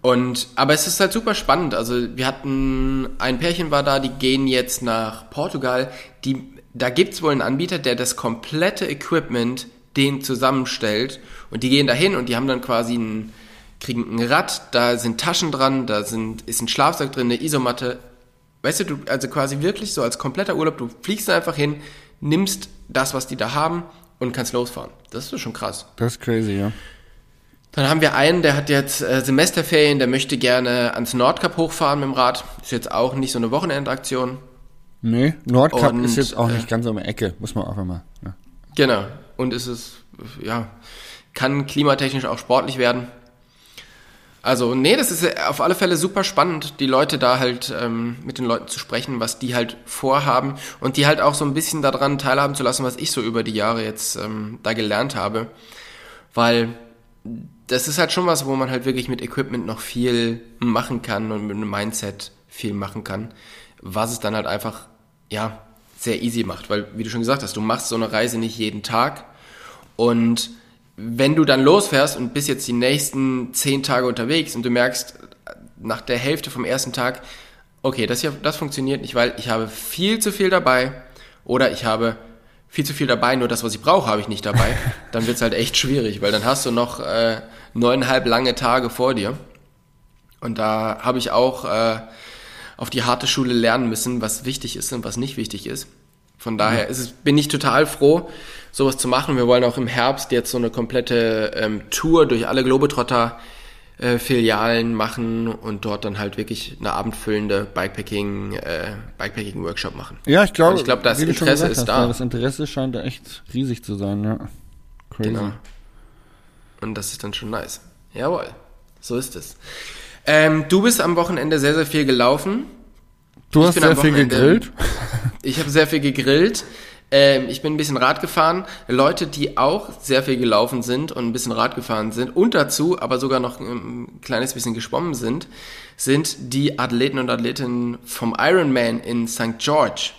Und, aber es ist halt super spannend. Also wir hatten, ein Pärchen war da, die gehen jetzt nach Portugal. Die, da gibt's wohl einen Anbieter, der das komplette Equipment den zusammenstellt. Und die gehen dahin und die haben dann quasi ein, kriegen ein Rad, da sind Taschen dran, da sind, ist ein Schlafsack drin, eine Isomatte. Weißt du, du, also quasi wirklich so als kompletter Urlaub, du fliegst einfach hin, nimmst das, was die da haben und kannst losfahren. Das ist schon krass. Das ist crazy, ja. Dann haben wir einen, der hat jetzt äh, Semesterferien, der möchte gerne ans Nordkap hochfahren mit dem Rad. Ist jetzt auch nicht so eine Wochenendaktion. Nee, Nordkap Und, ist jetzt auch äh, nicht ganz um die Ecke, muss man auch immer. Ja. Genau. Und es ist, ja, kann klimatechnisch auch sportlich werden. Also, nee, das ist äh, auf alle Fälle super spannend, die Leute da halt ähm, mit den Leuten zu sprechen, was die halt vorhaben und die halt auch so ein bisschen daran teilhaben zu lassen, was ich so über die Jahre jetzt ähm, da gelernt habe. Weil das ist halt schon was, wo man halt wirklich mit Equipment noch viel machen kann und mit einem Mindset viel machen kann, was es dann halt einfach, ja, sehr easy macht. Weil, wie du schon gesagt hast, du machst so eine Reise nicht jeden Tag und wenn du dann losfährst und bist jetzt die nächsten zehn Tage unterwegs und du merkst nach der Hälfte vom ersten Tag, okay, das hier, das funktioniert nicht, weil ich habe viel zu viel dabei oder ich habe viel zu viel dabei, nur das, was ich brauche, habe ich nicht dabei, dann wird's halt echt schwierig, weil dann hast du noch äh, neuneinhalb lange Tage vor dir. Und da habe ich auch äh, auf die harte Schule lernen müssen, was wichtig ist und was nicht wichtig ist. Von daher ist es, bin ich total froh, sowas zu machen. Wir wollen auch im Herbst jetzt so eine komplette ähm, Tour durch alle Globetrotter äh, Filialen machen und dort dann halt wirklich eine abendfüllende Bikepacking, äh, Bikepacking Workshop machen. Ja, ich glaube, Und ich glaube, das Interesse ist hast, da. ja, Das Interesse scheint da echt riesig zu sein, ja. Crazy. Genau. Und das ist dann schon nice. Jawohl, so ist es. Ähm, du bist am Wochenende sehr, sehr viel gelaufen. Du Ich hast sehr viel gegrillt. Ich habe sehr viel gegrillt. Ähm, ich bin ein bisschen Rad gefahren. Leute, die auch sehr viel gelaufen sind und ein bisschen Rad gefahren sind und dazu aber sogar noch ein kleines bisschen geschwommen sind, sind die Athleten und Athletinnen vom Ironman in St. George.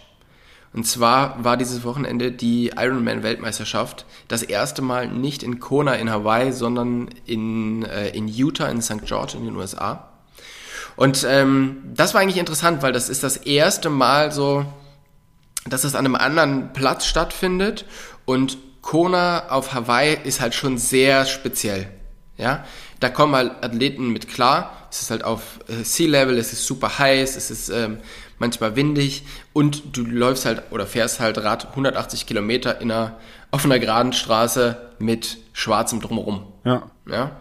Und zwar war dieses Wochenende die Ironman-Weltmeisterschaft das erste Mal nicht in Kona in Hawaii, sondern in, äh, in Utah in St. George in den USA. Und ähm, das war eigentlich interessant, weil das ist das erste Mal so, dass es an einem anderen Platz stattfindet und Kona auf Hawaii ist halt schon sehr speziell. Ja, da kommen halt Athleten mit klar. Es ist halt auf äh, Sea Level, es ist super heiß, es ist ähm, manchmal windig und du läufst halt oder fährst halt Rad 180 Kilometer in einer, auf einer geraden Straße mit schwarzem Drumherum. Ja. Ja.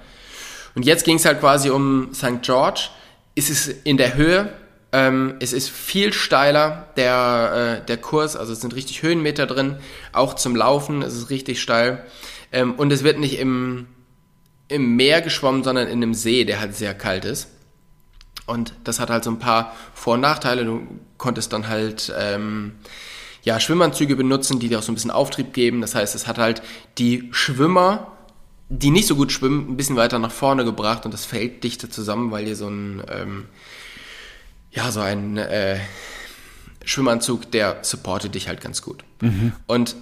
Und jetzt ging es halt quasi um St. George. Es ist in der Höhe, ähm, es ist viel steiler, der, äh, der Kurs, also es sind richtig Höhenmeter drin, auch zum Laufen, es ist richtig steil. Ähm, und es wird nicht im, im Meer geschwommen, sondern in einem See, der halt sehr kalt ist. Und das hat halt so ein paar Vor- und Nachteile. Du konntest dann halt ähm, ja, Schwimmanzüge benutzen, die dir auch so ein bisschen Auftrieb geben. Das heißt, es hat halt die Schwimmer die nicht so gut schwimmen, ein bisschen weiter nach vorne gebracht und das Feld dichter zusammen, weil ihr so ein, ähm, ja, so ein äh, Schwimmanzug, der supportet dich halt ganz gut. Und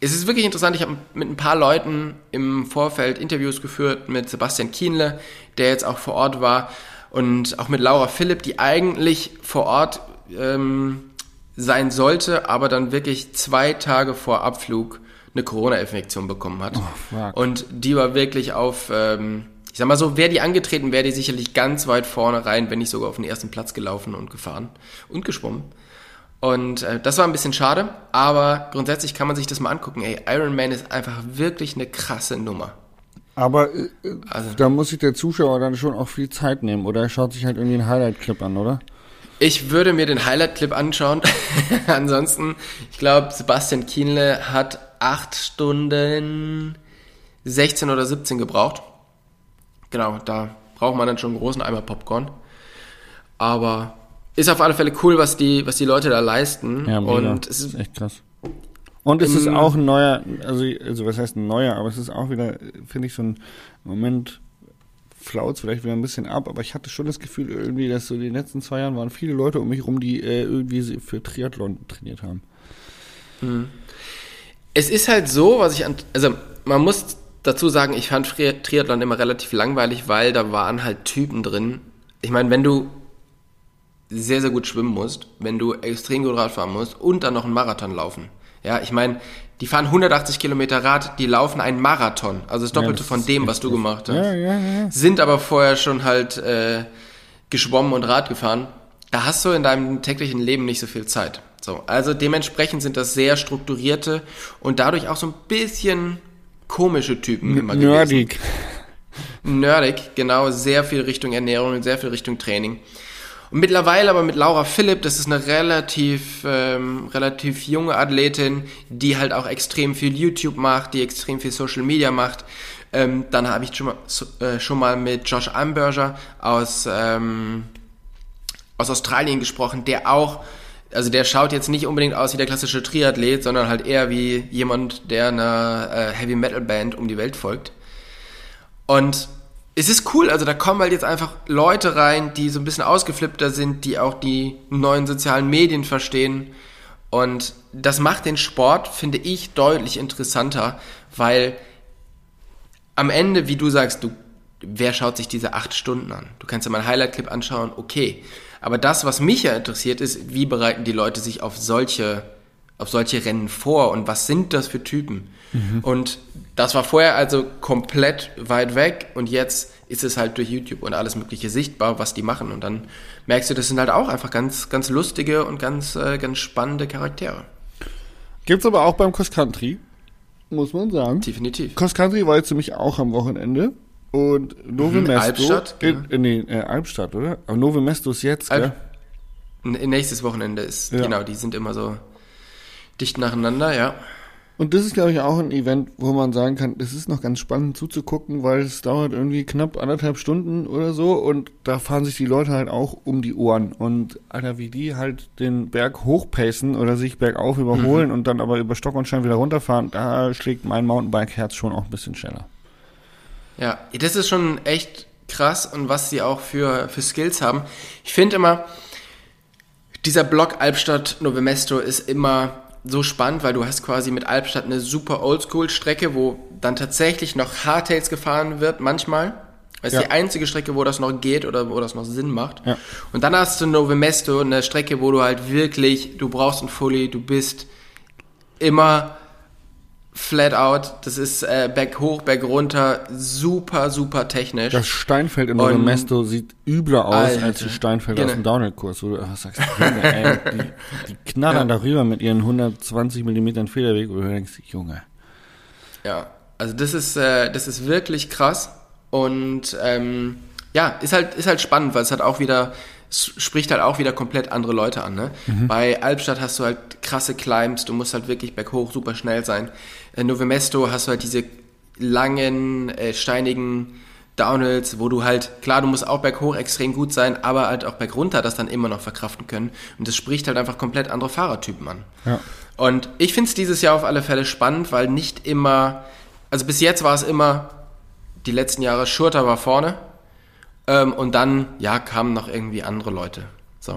es ist wirklich interessant, ich habe mit ein paar Leuten im Vorfeld Interviews geführt, mit Sebastian Kienle, der jetzt auch vor Ort war, und auch mit Laura Philipp, die eigentlich vor Ort ähm, sein sollte, aber dann wirklich zwei Tage vor Abflug eine Corona-Infektion bekommen hat. fuck. und die war wirklich auf, ähm, ich sag mal so, wäre die angetreten, wäre die sicherlich ganz weit vorne rein, wenn nicht sogar auf den ersten Platz gelaufen und gefahren und geschwommen. Und äh, das war ein bisschen schade, aber grundsätzlich kann man sich das mal angucken. Ey, Iron Man ist einfach wirklich eine krasse Nummer. Aber äh, Also- da muss sich der Zuschauer dann schon auch viel Zeit nehmen. Oder er schaut sich halt irgendwie einen Highlight-Clip an, oder? Ich würde mir den Highlight-Clip anschauen. Ansonsten, ich glaube, Sebastian Kienle hat 8 Stunden 16 oder 17 gebraucht. Genau, da braucht man dann schon einen großen Eimer Popcorn. Aber ist auf alle Fälle cool, was die, was die Leute da leisten. Ja, mega. Und das es ist echt krass. Und es ist auch ein neuer, also, also was heißt ein neuer, aber es ist auch wieder, finde ich, so ein Moment flaut vielleicht wieder ein bisschen ab, aber ich hatte schon das Gefühl irgendwie, dass so in den letzten zwei Jahren waren viele Leute um mich rum, die äh, irgendwie für Triathlon trainiert haben. es ist halt so, was ich an, also man muss dazu sagen, ich fand Tri- Triathlon immer relativ langweilig, weil da waren halt Typen drin. Ich meine, wenn du sehr, sehr gut schwimmen musst, wenn du extrem gut Rad fahren musst und dann noch einen Marathon laufen. Ja, ich meine, die fahren 180 Kilometer Rad, die laufen einen Marathon, also das Doppelte das von dem, was du gemacht hast. Ja, ja, ja. Sind aber vorher schon halt äh, geschwommen und Rad gefahren. Da hast du in deinem täglichen Leben nicht so viel Zeit. So, also dementsprechend sind das sehr strukturierte und dadurch auch so ein bisschen komische Typen immer gewesen. Nerdig. Nerdig, genau, sehr viel Richtung Ernährung und sehr viel Richtung Training. Und mittlerweile aber mit Laura Philipp, das ist eine relativ, ähm, relativ junge Athletin, die halt auch extrem viel YouTube macht, die extrem viel Social Media macht. Ähm, dann habe ich schon mal, so, äh, schon mal mit Josh Amberger aus, ähm, aus Australien gesprochen, der auch, also der schaut jetzt nicht unbedingt aus wie der klassische Triathlet, sondern halt eher wie jemand, der einer äh, Heavy Metal Band um die Welt folgt. Und es ist cool, also da kommen halt jetzt einfach Leute rein, die so ein bisschen ausgeflippter sind, die auch die neuen sozialen Medien verstehen. Und das macht den Sport, finde ich, deutlich interessanter, weil am Ende, wie du sagst, du, wer schaut sich diese acht Stunden an? Du kannst dir mal einen Highlight-Clip anschauen, okay. Aber das, was mich ja interessiert, ist, wie bereiten die Leute sich auf solche, auf solche Rennen vor und was sind das für Typen? Und das war vorher also komplett weit weg und jetzt ist es halt durch YouTube und alles Mögliche sichtbar, was die machen. Und dann merkst du, das sind halt auch einfach ganz, ganz lustige und ganz, äh, ganz spannende Charaktere. Gibt's aber auch beim Cross Country, muss man sagen. Definitiv. Cross Country war jetzt nämlich auch am Wochenende. Und Novo Mhm, Mesto. Albstadt, in, in, nee, äh, Albstadt, oder? Aber Novo Mesto ist jetzt, Alb- gell? Nächstes Wochenende ist, Ja. genau, die sind immer so dicht nacheinander, ja. Und das ist, glaube ich, auch ein Event, wo man sagen kann, das ist noch ganz spannend zuzugucken, weil es dauert irgendwie knapp anderthalb Stunden oder so und da fahren sich die Leute halt auch um die Ohren. Und Alter, wie die halt den Berg hochpacen oder sich bergauf überholen und dann aber über Stock und Stein wieder runterfahren, da schlägt mein Mountainbike-Herz schon auch ein bisschen schneller. Ja, das ist schon echt krass und was sie auch für, für Skills haben. Ich finde immer, dieser Block Albstadt Novemesto ist immer so spannend, weil du hast quasi mit Albstadt eine super Oldschool-Strecke, wo dann tatsächlich noch Hardtails gefahren wird, manchmal. Das ist Ja. die einzige Strecke, wo das noch geht oder wo das noch Sinn macht. Ja. Und dann hast du Novemesto, eine Strecke, wo du halt wirklich, du brauchst ein Fully, du bist immer flat out. Das ist äh, Berg hoch, Berg runter, super, super technisch. Das Steinfeld in Und- Novo Mesto sieht übler aus Alter. als die Steinfelder aus Genau. dem Downhill-Kurs, wo du sagst, Junge, ey, die, die knallern darüber mit ihren 120 Millimetern Federweg, wo du denkst, Junge. Ja, also das ist, äh, das ist wirklich krass und ähm, ja, ist halt, ist halt spannend, weil es hat auch wieder, spricht halt auch wieder komplett andere Leute an. Ne? Bei Albstadt hast du halt krasse Climbs, du musst halt wirklich berghoch super schnell sein. In Novemesto hast du halt diese langen, äh, steinigen Downhills, wo du halt, klar, du musst auch berghoch extrem gut sein, aber halt auch bergunter das dann immer noch verkraften können. Und das spricht halt einfach komplett andere Fahrertypen an. Ja. Und ich finde es dieses Jahr auf alle Fälle spannend, weil nicht immer, also bis jetzt war es immer die letzten Jahre Schurter war vorne. Ähm, und dann, ja, kamen noch irgendwie andere Leute. So.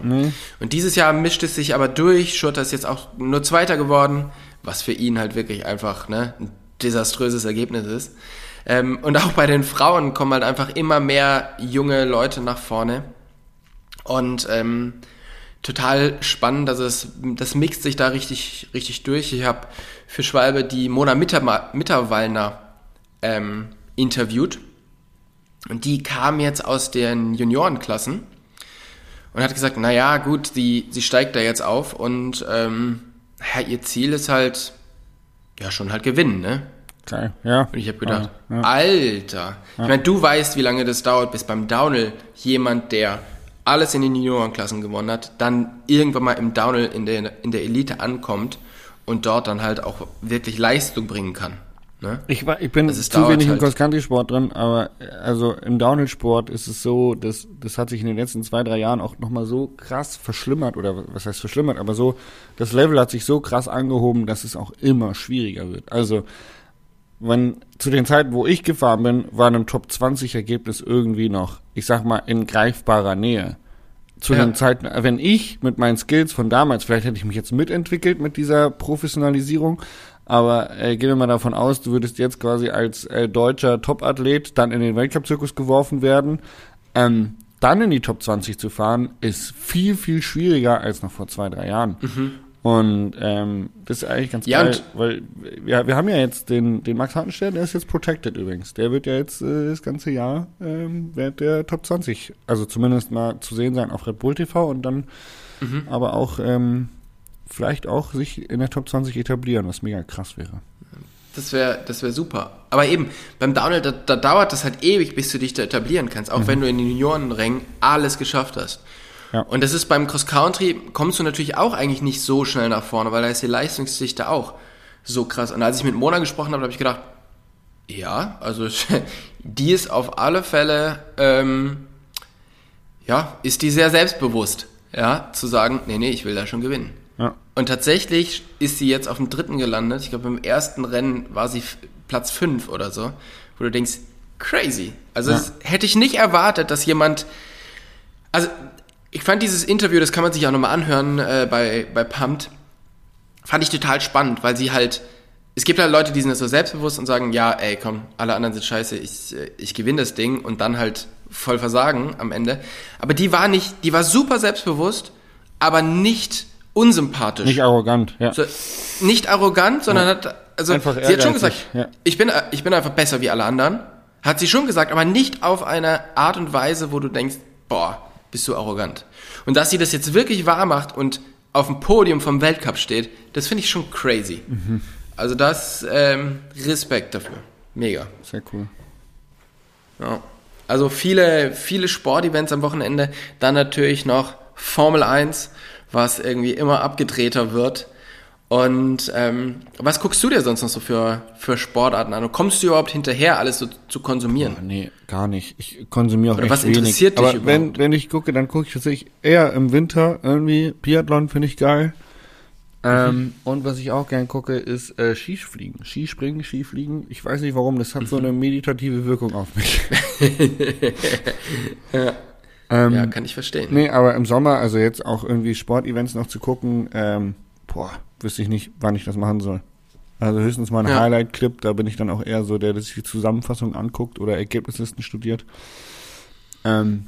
Und dieses Jahr mischt es sich aber durch. Schurter ist jetzt auch nur Zweiter geworden, was für ihn halt wirklich einfach ne, ein desaströses Ergebnis ist. Ähm, und auch bei den Frauen kommen halt einfach immer mehr junge Leute nach vorne. Und ähm, total spannend, dass es, das mixt sich da richtig, richtig durch. Ich habe für Schwalbe die Mona Mitter Mitterwallner ähm, interviewt. Und die kam jetzt aus den Juniorenklassen und hat gesagt, na ja, gut, sie, sie steigt da jetzt auf und ähm, ja, ihr Ziel ist halt, ja, schon halt gewinnen, ne? Geil, ja. Und ich habe gedacht, Ja, ja. Alter, ich meine, du weißt, wie lange das dauert, bis beim Downhill jemand, der alles in den Juniorenklassen gewonnen hat, dann irgendwann mal im Downhill in der, in der Elite ankommt und dort dann halt auch wirklich Leistung bringen kann. Ne? Ich, war, ich bin ist zu wenig im halt. Cross-Country-Sport drin, aber also im Downhill-Sport ist es so, dass das hat sich in den letzten zwei, drei Jahren auch nochmal so krass verschlimmert, oder was heißt verschlimmert, aber so, das Level hat sich so krass angehoben, dass es auch immer schwieriger wird. Also, wenn zu den Zeiten, wo ich gefahren bin, war ein Top 20 Ergebnis irgendwie noch, ich sag mal, in greifbarer Nähe. Zu Ja. den Zeiten, wenn ich mit meinen Skills von damals, vielleicht hätte ich mich jetzt mitentwickelt mit dieser Professionalisierung, aber äh, gehen wir mal davon aus, du würdest jetzt quasi als äh, deutscher Topathlet dann in den Weltcup-Zirkus geworfen werden. Ähm, dann in die Top 20 zu fahren, ist viel, viel schwieriger als noch vor zwei, drei Jahren. Und ähm, das ist eigentlich ganz Ja, geil, weil wir, wir haben ja jetzt den, den Max Hartenstern, der ist jetzt protected übrigens. Der wird ja jetzt äh, das ganze Jahr ähm, während der Top 20, also zumindest mal zu sehen sein auf Red Bull TV und dann Mhm. aber auch ähm, vielleicht auch sich in der Top 20 etablieren, was mega krass wäre. Das wäre das wär super. Aber eben, beim Downhill, da, da dauert das halt ewig, bis du dich da etablieren kannst, auch wenn du in den Juniorenrängen alles geschafft hast. Ja. Und das ist beim Cross Country, kommst du natürlich auch eigentlich nicht so schnell nach vorne, weil da ist die Leistungsdichte auch so krass. Und als ich mit Mona gesprochen habe, habe ich gedacht, ja, also die ist auf alle Fälle, ähm, ja, ist die sehr selbstbewusst, ja, zu sagen, nee, nee, ich will da schon gewinnen. Und tatsächlich ist sie jetzt auf dem dritten gelandet. Ich glaube, im ersten Rennen war sie Platz fünf oder so, wo du denkst, crazy. Also Ja. das hätte ich nicht erwartet, dass jemand. Also ich fand dieses Interview, das kann man sich auch nochmal anhören äh, bei, bei Pumped, fand ich total spannend, weil sie halt. Es gibt halt Leute, die sind so selbstbewusst und sagen, ja, ey, komm, alle anderen sind scheiße, ich, äh, ich gewinne das Ding und dann halt voll versagen am Ende. Aber die war nicht, die war super selbstbewusst, aber nicht unsympathisch. Nicht arrogant, ja. So, nicht arrogant, sondern hat, also Einfach sie hat schon gesagt, ja. ich bin, ich bin einfach besser wie alle anderen. Hat sie schon gesagt, aber nicht auf eine Art und Weise, wo du denkst, boah, bist du arrogant. Und dass sie das jetzt wirklich wahr macht und auf dem Podium vom Weltcup steht, das finde ich schon crazy. Mhm. Also das, ähm, Respekt dafür. Mega. Sehr cool. Ja. Also viele, viele Sportevents am Wochenende. Dann natürlich noch Formel 1, was irgendwie immer abgedrehter wird. Und ähm, was guckst du dir sonst noch so für, für Sportarten an? Und kommst du überhaupt hinterher, alles so zu konsumieren? Ah, Nee, gar nicht. Ich konsumiere auch Oder echt was wenig. interessiert dich Aber überhaupt? wenn, wenn ich gucke, dann gucke ich tatsächlich eher im Winter irgendwie. Biathlon finde ich geil. Ähm, und was ich auch gern gucke, ist äh, Skispringen. Skispringen, Skifliegen. Ich weiß nicht warum, das hat so eine meditative Wirkung auf mich. ähm, Ja, kann ich verstehen. Nee, aber im Sommer, also jetzt auch irgendwie Sportevents noch zu gucken, ähm, boah, wüsste ich nicht, wann ich das machen soll. Also höchstens mal ein Ja. Highlight-Clip, da bin ich dann auch eher so der, der sich die Zusammenfassung anguckt oder Ergebnislisten studiert. Ähm,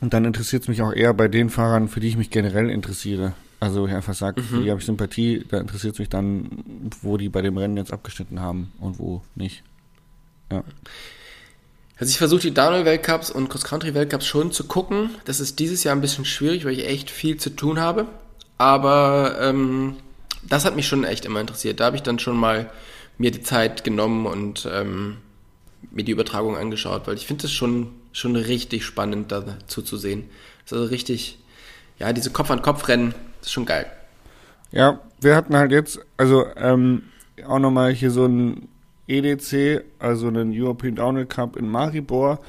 und dann interessiert es mich auch eher bei den Fahrern, für die ich mich generell interessiere. Also ich einfach sage, für die habe ich Sympathie, da interessiert es mich dann, wo die bei dem Rennen jetzt abgeschnitten haben und wo nicht. Ja. Also ich versuche die Downhill-Weltcups und Cross-Country-Weltcups schon zu gucken. Das ist dieses Jahr ein bisschen schwierig, weil ich echt viel zu tun habe. Aber ähm, das hat mich schon echt immer interessiert. Da habe ich dann schon mal mir die Zeit genommen und ähm, mir die Übertragung angeschaut, weil ich finde es schon, schon richtig spannend, da zuzusehen. Das ist also richtig, ja, diese Kopf-an-Kopf-Rennen, das ist schon geil. Ja, wir hatten halt jetzt, also ähm, auch nochmal hier so ein EDC, also einen European Downhill Cup in Maribor.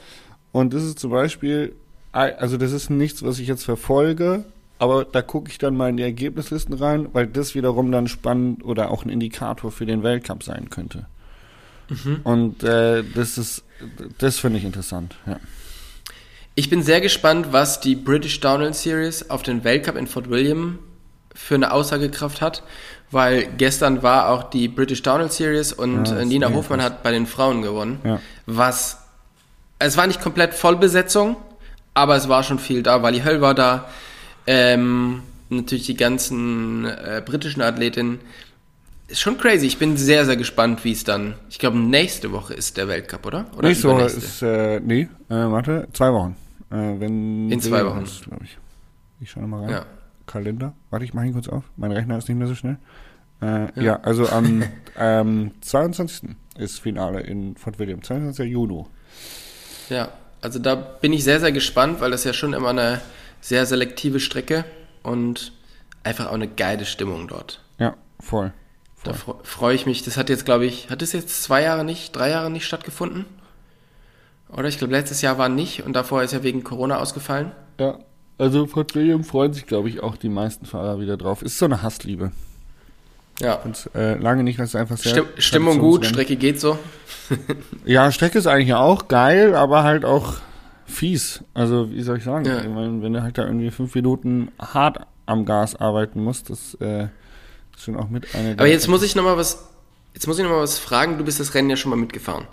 Und das ist zum Beispiel, also das ist nichts, was ich jetzt verfolge, aber da gucke ich dann mal in die Ergebnislisten rein, weil das wiederum dann spannend oder auch ein Indikator für den Weltcup sein könnte. Und äh, das ist, das finde ich interessant. Ja. Ich bin sehr gespannt, was die British Downhill Series auf den Weltcup in Fort William für eine Aussagekraft hat, weil gestern war auch die British Downhill Series und Ja, äh, Nina Hofmann krass. hat bei den Frauen gewonnen. Ja. Was, es war nicht komplett Vollbesetzung, aber es war schon viel da. Wally Höll war da, ähm, natürlich die ganzen äh, britischen Athletinnen. Ist schon crazy. Ich bin sehr, sehr gespannt, wie es dann. Ich glaube, nächste Woche ist der Weltcup, oder? Oder Nächste Woche ist, äh, nee, äh, warte, zwei Wochen. Äh, wenn In zwei Wochen. glaube ich. Ich schaue mal rein. Ja. Kalender. Warte, ich mache ihn kurz auf. Mein Rechner ist nicht mehr so schnell. Äh, ja. also am ähm, 22. ist Finale in Fort William. 22. Juni. Ja, also da bin ich sehr, sehr gespannt, weil das ja schon immer eine sehr selektive Strecke und einfach auch eine geile Stimmung dort. Ja, voll. Da fre- freue ich mich. Das hat jetzt, glaube ich, hat es jetzt zwei Jahre nicht, drei Jahre nicht stattgefunden? Oder ich glaube, letztes Jahr war nicht und davor ist ja wegen Corona ausgefallen. Ja, also Fort William freuen sich, glaube ich, auch die meisten Fahrer wieder drauf. Ist so eine Hassliebe. Ja. Und äh, lange nicht, was einfach sehr Stimm Stimmung gut. Strecke geht so. Ja, Strecke ist eigentlich auch geil, aber halt auch fies. Also, wie soll ich sagen? Ja. Ich meine, wenn du halt da irgendwie fünf Minuten hart am Gas arbeiten musst, das äh, ist schon auch mit einer Aber jetzt muss ich noch mal was, jetzt muss ich noch mal was fragen. Du bist das Rennen ja schon mal mitgefahren.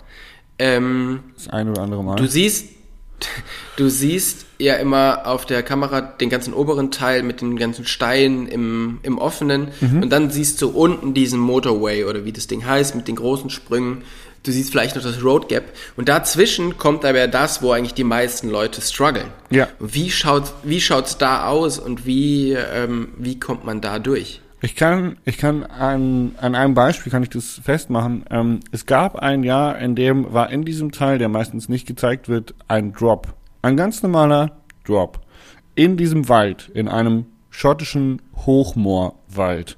Ähm, das ein oder andere Mal. Du siehst, du siehst ja immer auf der Kamera den ganzen oberen Teil mit den ganzen Steinen im, im offenen und dann siehst du unten diesen Motorway oder wie das Ding heißt mit den großen Sprüngen. Du siehst vielleicht noch das Road Gap und dazwischen kommt aber das, wo eigentlich die meisten Leute strugglen. Ja. Wie schaut wie schaut's da aus und wie ähm, wie kommt man da durch? Ich kann, ich kann an, an einem Beispiel kann ich das festmachen. Ähm, es gab ein Jahr, in dem war in diesem Teil, der meistens nicht gezeigt wird, ein Drop. Ein ganz normaler Drop. In diesem Wald, in einem schottischen Hochmoorwald.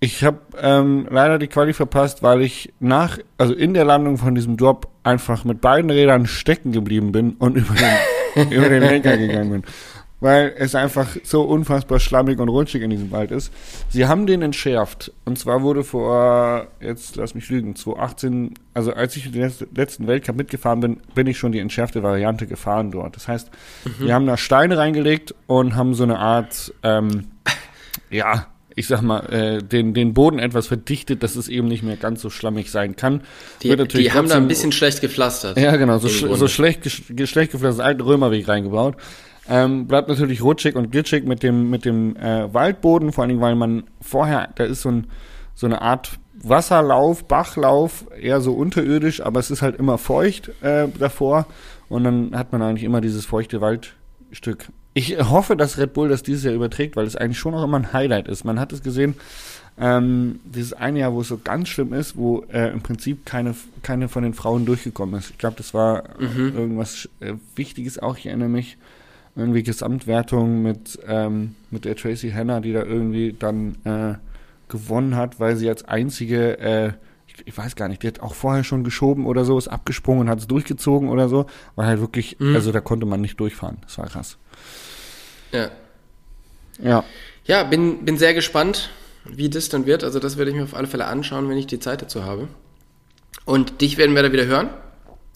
Ich habe ähm, leider die Quali verpasst, weil ich nach, also in der Landung von diesem Drop einfach mit beiden Rädern stecken geblieben bin und über den, über den Lenker gegangen bin. Weil es einfach so unfassbar schlammig und rutschig in diesem Wald ist. Sie haben den entschärft. Und zwar wurde vor, jetzt lass mich lügen, 2018, also als ich den letz- letzten Weltcup mitgefahren bin, bin ich schon die entschärfte Variante gefahren dort. Das heißt, wir haben da Steine reingelegt und haben so eine Art, ähm, ja, ich sag mal, äh, den, den Boden etwas verdichtet, dass es eben nicht mehr ganz so schlammig sein kann. Die, die haben da ein bisschen schlecht gepflastert. ja, genau, so, sch so schlecht, gesch- schlecht geflasst, alten Römerweg reingebaut. Ähm, bleibt natürlich rutschig und glitschig mit dem, mit dem äh, Waldboden, vor allen Dingen, weil man vorher, da ist so, ein, so eine Art Wasserlauf, Bachlauf, eher so unterirdisch, aber es ist halt immer feucht äh, davor und dann hat man eigentlich immer dieses feuchte Waldstück. Ich hoffe, dass Red Bull das dieses Jahr überträgt, weil es eigentlich schon auch immer ein Highlight ist. Man hat es gesehen, ähm, dieses eine Jahr, wo es so ganz schlimm ist, wo äh, im Prinzip keine, keine von den Frauen durchgekommen ist. Ich glaube, das war Mhm. irgendwas äh, Wichtiges auch. Ich erinnere mich, irgendwie Gesamtwertung mit, ähm, mit der Tracy Hanna, die da irgendwie dann äh, gewonnen hat, weil sie als einzige, äh, ich, ich weiß gar nicht, die hat auch vorher schon geschoben oder so, ist abgesprungen und hat es durchgezogen oder so, weil halt wirklich, Mhm. also da konnte man nicht durchfahren. Das war krass. Ja. Ja. Ja, bin, bin sehr gespannt, wie das dann wird. Also das werde ich mir auf alle Fälle anschauen, wenn ich die Zeit dazu habe. Und dich werden wir da wieder hören?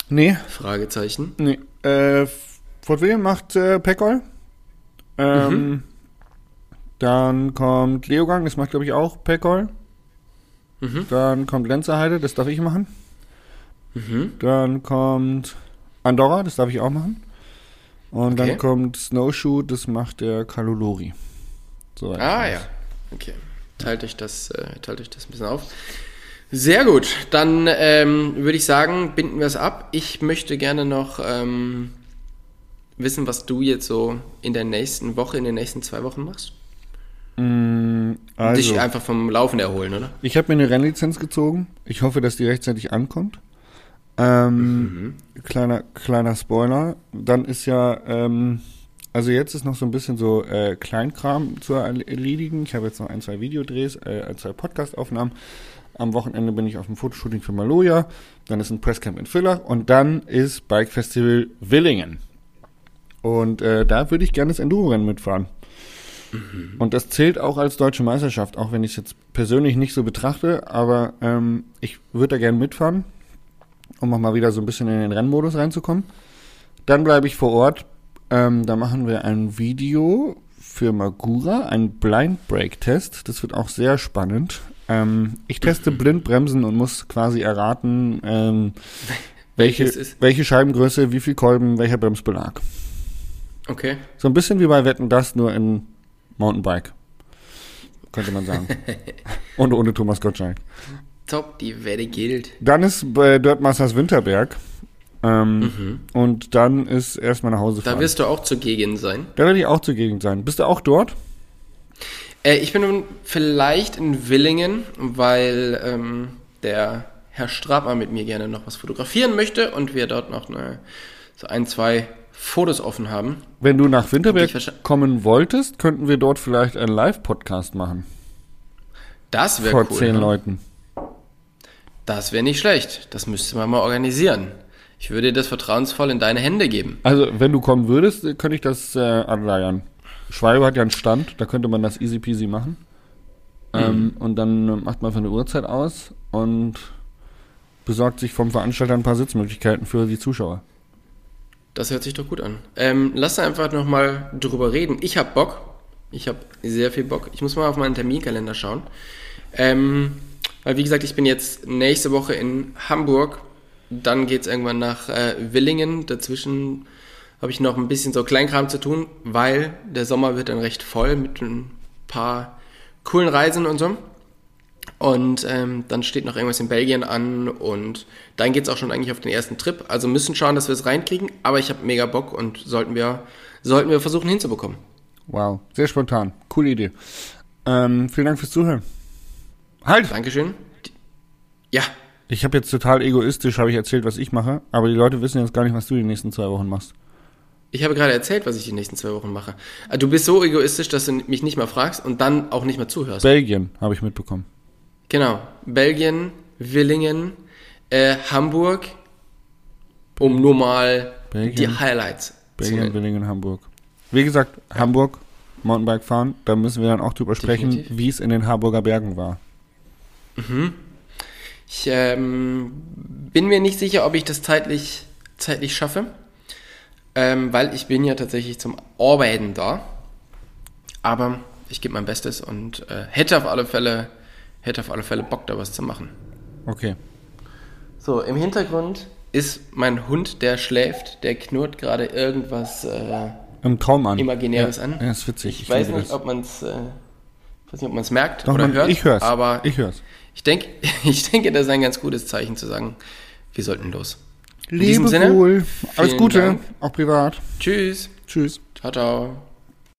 Nee, Fragezeichen. Nee, äh, Fort William macht äh, Pekol. Ähm, Dann kommt Leogang, das macht glaube ich auch Pekol. Mhm. Dann kommt Lenzerheide, das darf ich machen. Mhm. Dann kommt Andorra, das darf ich auch machen. Und Okay. dann kommt Snowshoe, das macht der Kalulori. So, Ah ja. Okay. Teilt euch das, äh, teilt euch das ein bisschen auf. Sehr gut. Dann ähm, würde ich sagen, binden wir es ab. Ich möchte gerne noch ähm, wissen, was du jetzt so in der nächsten Woche, in den nächsten zwei Wochen machst. Mm, Also, Dich einfach vom Laufen erholen, oder? ich habe mir eine Rennlizenz gezogen. Ich hoffe, dass die rechtzeitig ankommt. Ähm, kleiner, kleiner Spoiler. Dann ist ja, ähm, also jetzt ist noch so ein bisschen so äh, Kleinkram zu erledigen. Ich habe jetzt noch ein, zwei Videodrehs, äh, ein, zwei Podcastaufnahmen. Am Wochenende bin ich auf dem Fotoshooting für Maloja. Dann ist ein Presscamp in Villach. Und dann ist Bike Festival Willingen. Und äh, da würde ich gerne das Enduro-Rennen mitfahren. Und das zählt auch als deutsche Meisterschaft, auch wenn ich es jetzt persönlich nicht so betrachte, aber ähm, ich würde da gerne mitfahren, um auch mal wieder so ein bisschen in den Rennmodus reinzukommen. Dann bleibe ich vor Ort. Ähm, da machen wir ein Video für Magura, ein Blind Break Test. Das wird auch sehr spannend. Ähm, ich teste blind Bremsen und muss quasi erraten, ähm, welche, welche Scheibengröße, wie viel Kolben, welcher Bremsbelag. Okay. So ein bisschen wie bei Wetten das, nur in Mountainbike. Könnte man sagen. und ohne Thomas Gottschalk. Top, die Wette gilt. Dann ist bei Dirt Masters Winterberg. Ähm, Und dann ist erstmal nach Hause Da fahren. wirst du auch zugegen sein. Da werde ich auch zugegen sein. Bist du auch dort? Äh, ich bin nun vielleicht in Willingen, weil ähm, der Herr Strabmer mit mir gerne noch was fotografieren möchte und wir dort noch eine, so ein, zwei Fotos offen haben. Wenn du nach Winterberg kommen wolltest, könnten wir dort vielleicht einen Live-Podcast machen. Das wäre Vor cool. zehn ne? Leuten. Das wäre nicht schlecht. Das müsste man mal organisieren. Ich würde das vertrauensvoll in deine Hände geben. Also, wenn du kommen würdest, könnte ich das äh, anleiern. Schwalbe hat ja einen Stand, da könnte man das easy peasy machen. Ähm, und dann äh, macht man für eine Uhrzeit aus und besorgt sich vom Veranstalter ein paar Sitzmöglichkeiten für die Zuschauer. Das hört sich doch gut an. Ähm, lass einfach nochmal drüber reden. Ich habe Bock. Ich habe sehr viel Bock. Ich muss mal auf meinen Terminkalender schauen. Ähm, weil, wie gesagt, ich bin jetzt nächste Woche in Hamburg. Dann geht's irgendwann nach äh, Willingen. Dazwischen habe ich noch ein bisschen so Kleinkram zu tun, weil der Sommer wird dann recht voll mit ein paar coolen Reisen und so. Und ähm, dann steht noch irgendwas in Belgien an und dann geht's auch schon eigentlich auf den ersten Trip. Also müssen schauen, dass wir es reinkriegen, aber ich habe mega Bock und sollten wir, sollten wir versuchen hinzubekommen. Wow, sehr spontan. Coole Idee. Ähm, vielen Dank fürs Zuhören. Halt! Dankeschön. Ja, Ich habe jetzt total egoistisch, habe ich erzählt, was ich mache, aber die Leute wissen jetzt gar nicht, was du die nächsten zwei Wochen machst. ich habe gerade erzählt, was ich die nächsten zwei Wochen mache. Ah, Du bist so egoistisch, dass du mich nicht mal fragst und dann auch nicht mehr zuhörst. Belgien habe ich mitbekommen. Genau. Belgien, Willingen, äh, Hamburg, um nur mal Belgien, die Highlights Belgien, zu Willingen, Hamburg. Wie gesagt, Hamburg, Mountainbike fahren, da müssen wir dann auch drüber sprechen, wie es in den Harburger Bergen war. Ich ähm, bin mir nicht sicher, ob ich das zeitlich, zeitlich schaffe, ähm, weil ich bin ja tatsächlich zum Arbeiten da. Aber ich gebe mein Bestes und äh, hätte auf alle Fälle, hätte auf alle Fälle Bock, da was zu machen. Okay. So, im Hintergrund ist mein Hund, der schläft, der knurrt gerade irgendwas äh, Im Traum an. Imaginäres ja. an. Ja, ist witzig. Ich weiß liebe nicht, das. ob man es äh, weiß nicht, ob man es merkt Doch, oder man, hört. ich hör's. Aber ich hör's. ich denke, ich denke, das ist ein ganz gutes Zeichen zu sagen, wir sollten los. In diesem Lebe Sinne, wohl. Alles Gute, Dank. auch privat. Tschüss. Tschüss. Ciao, ciao.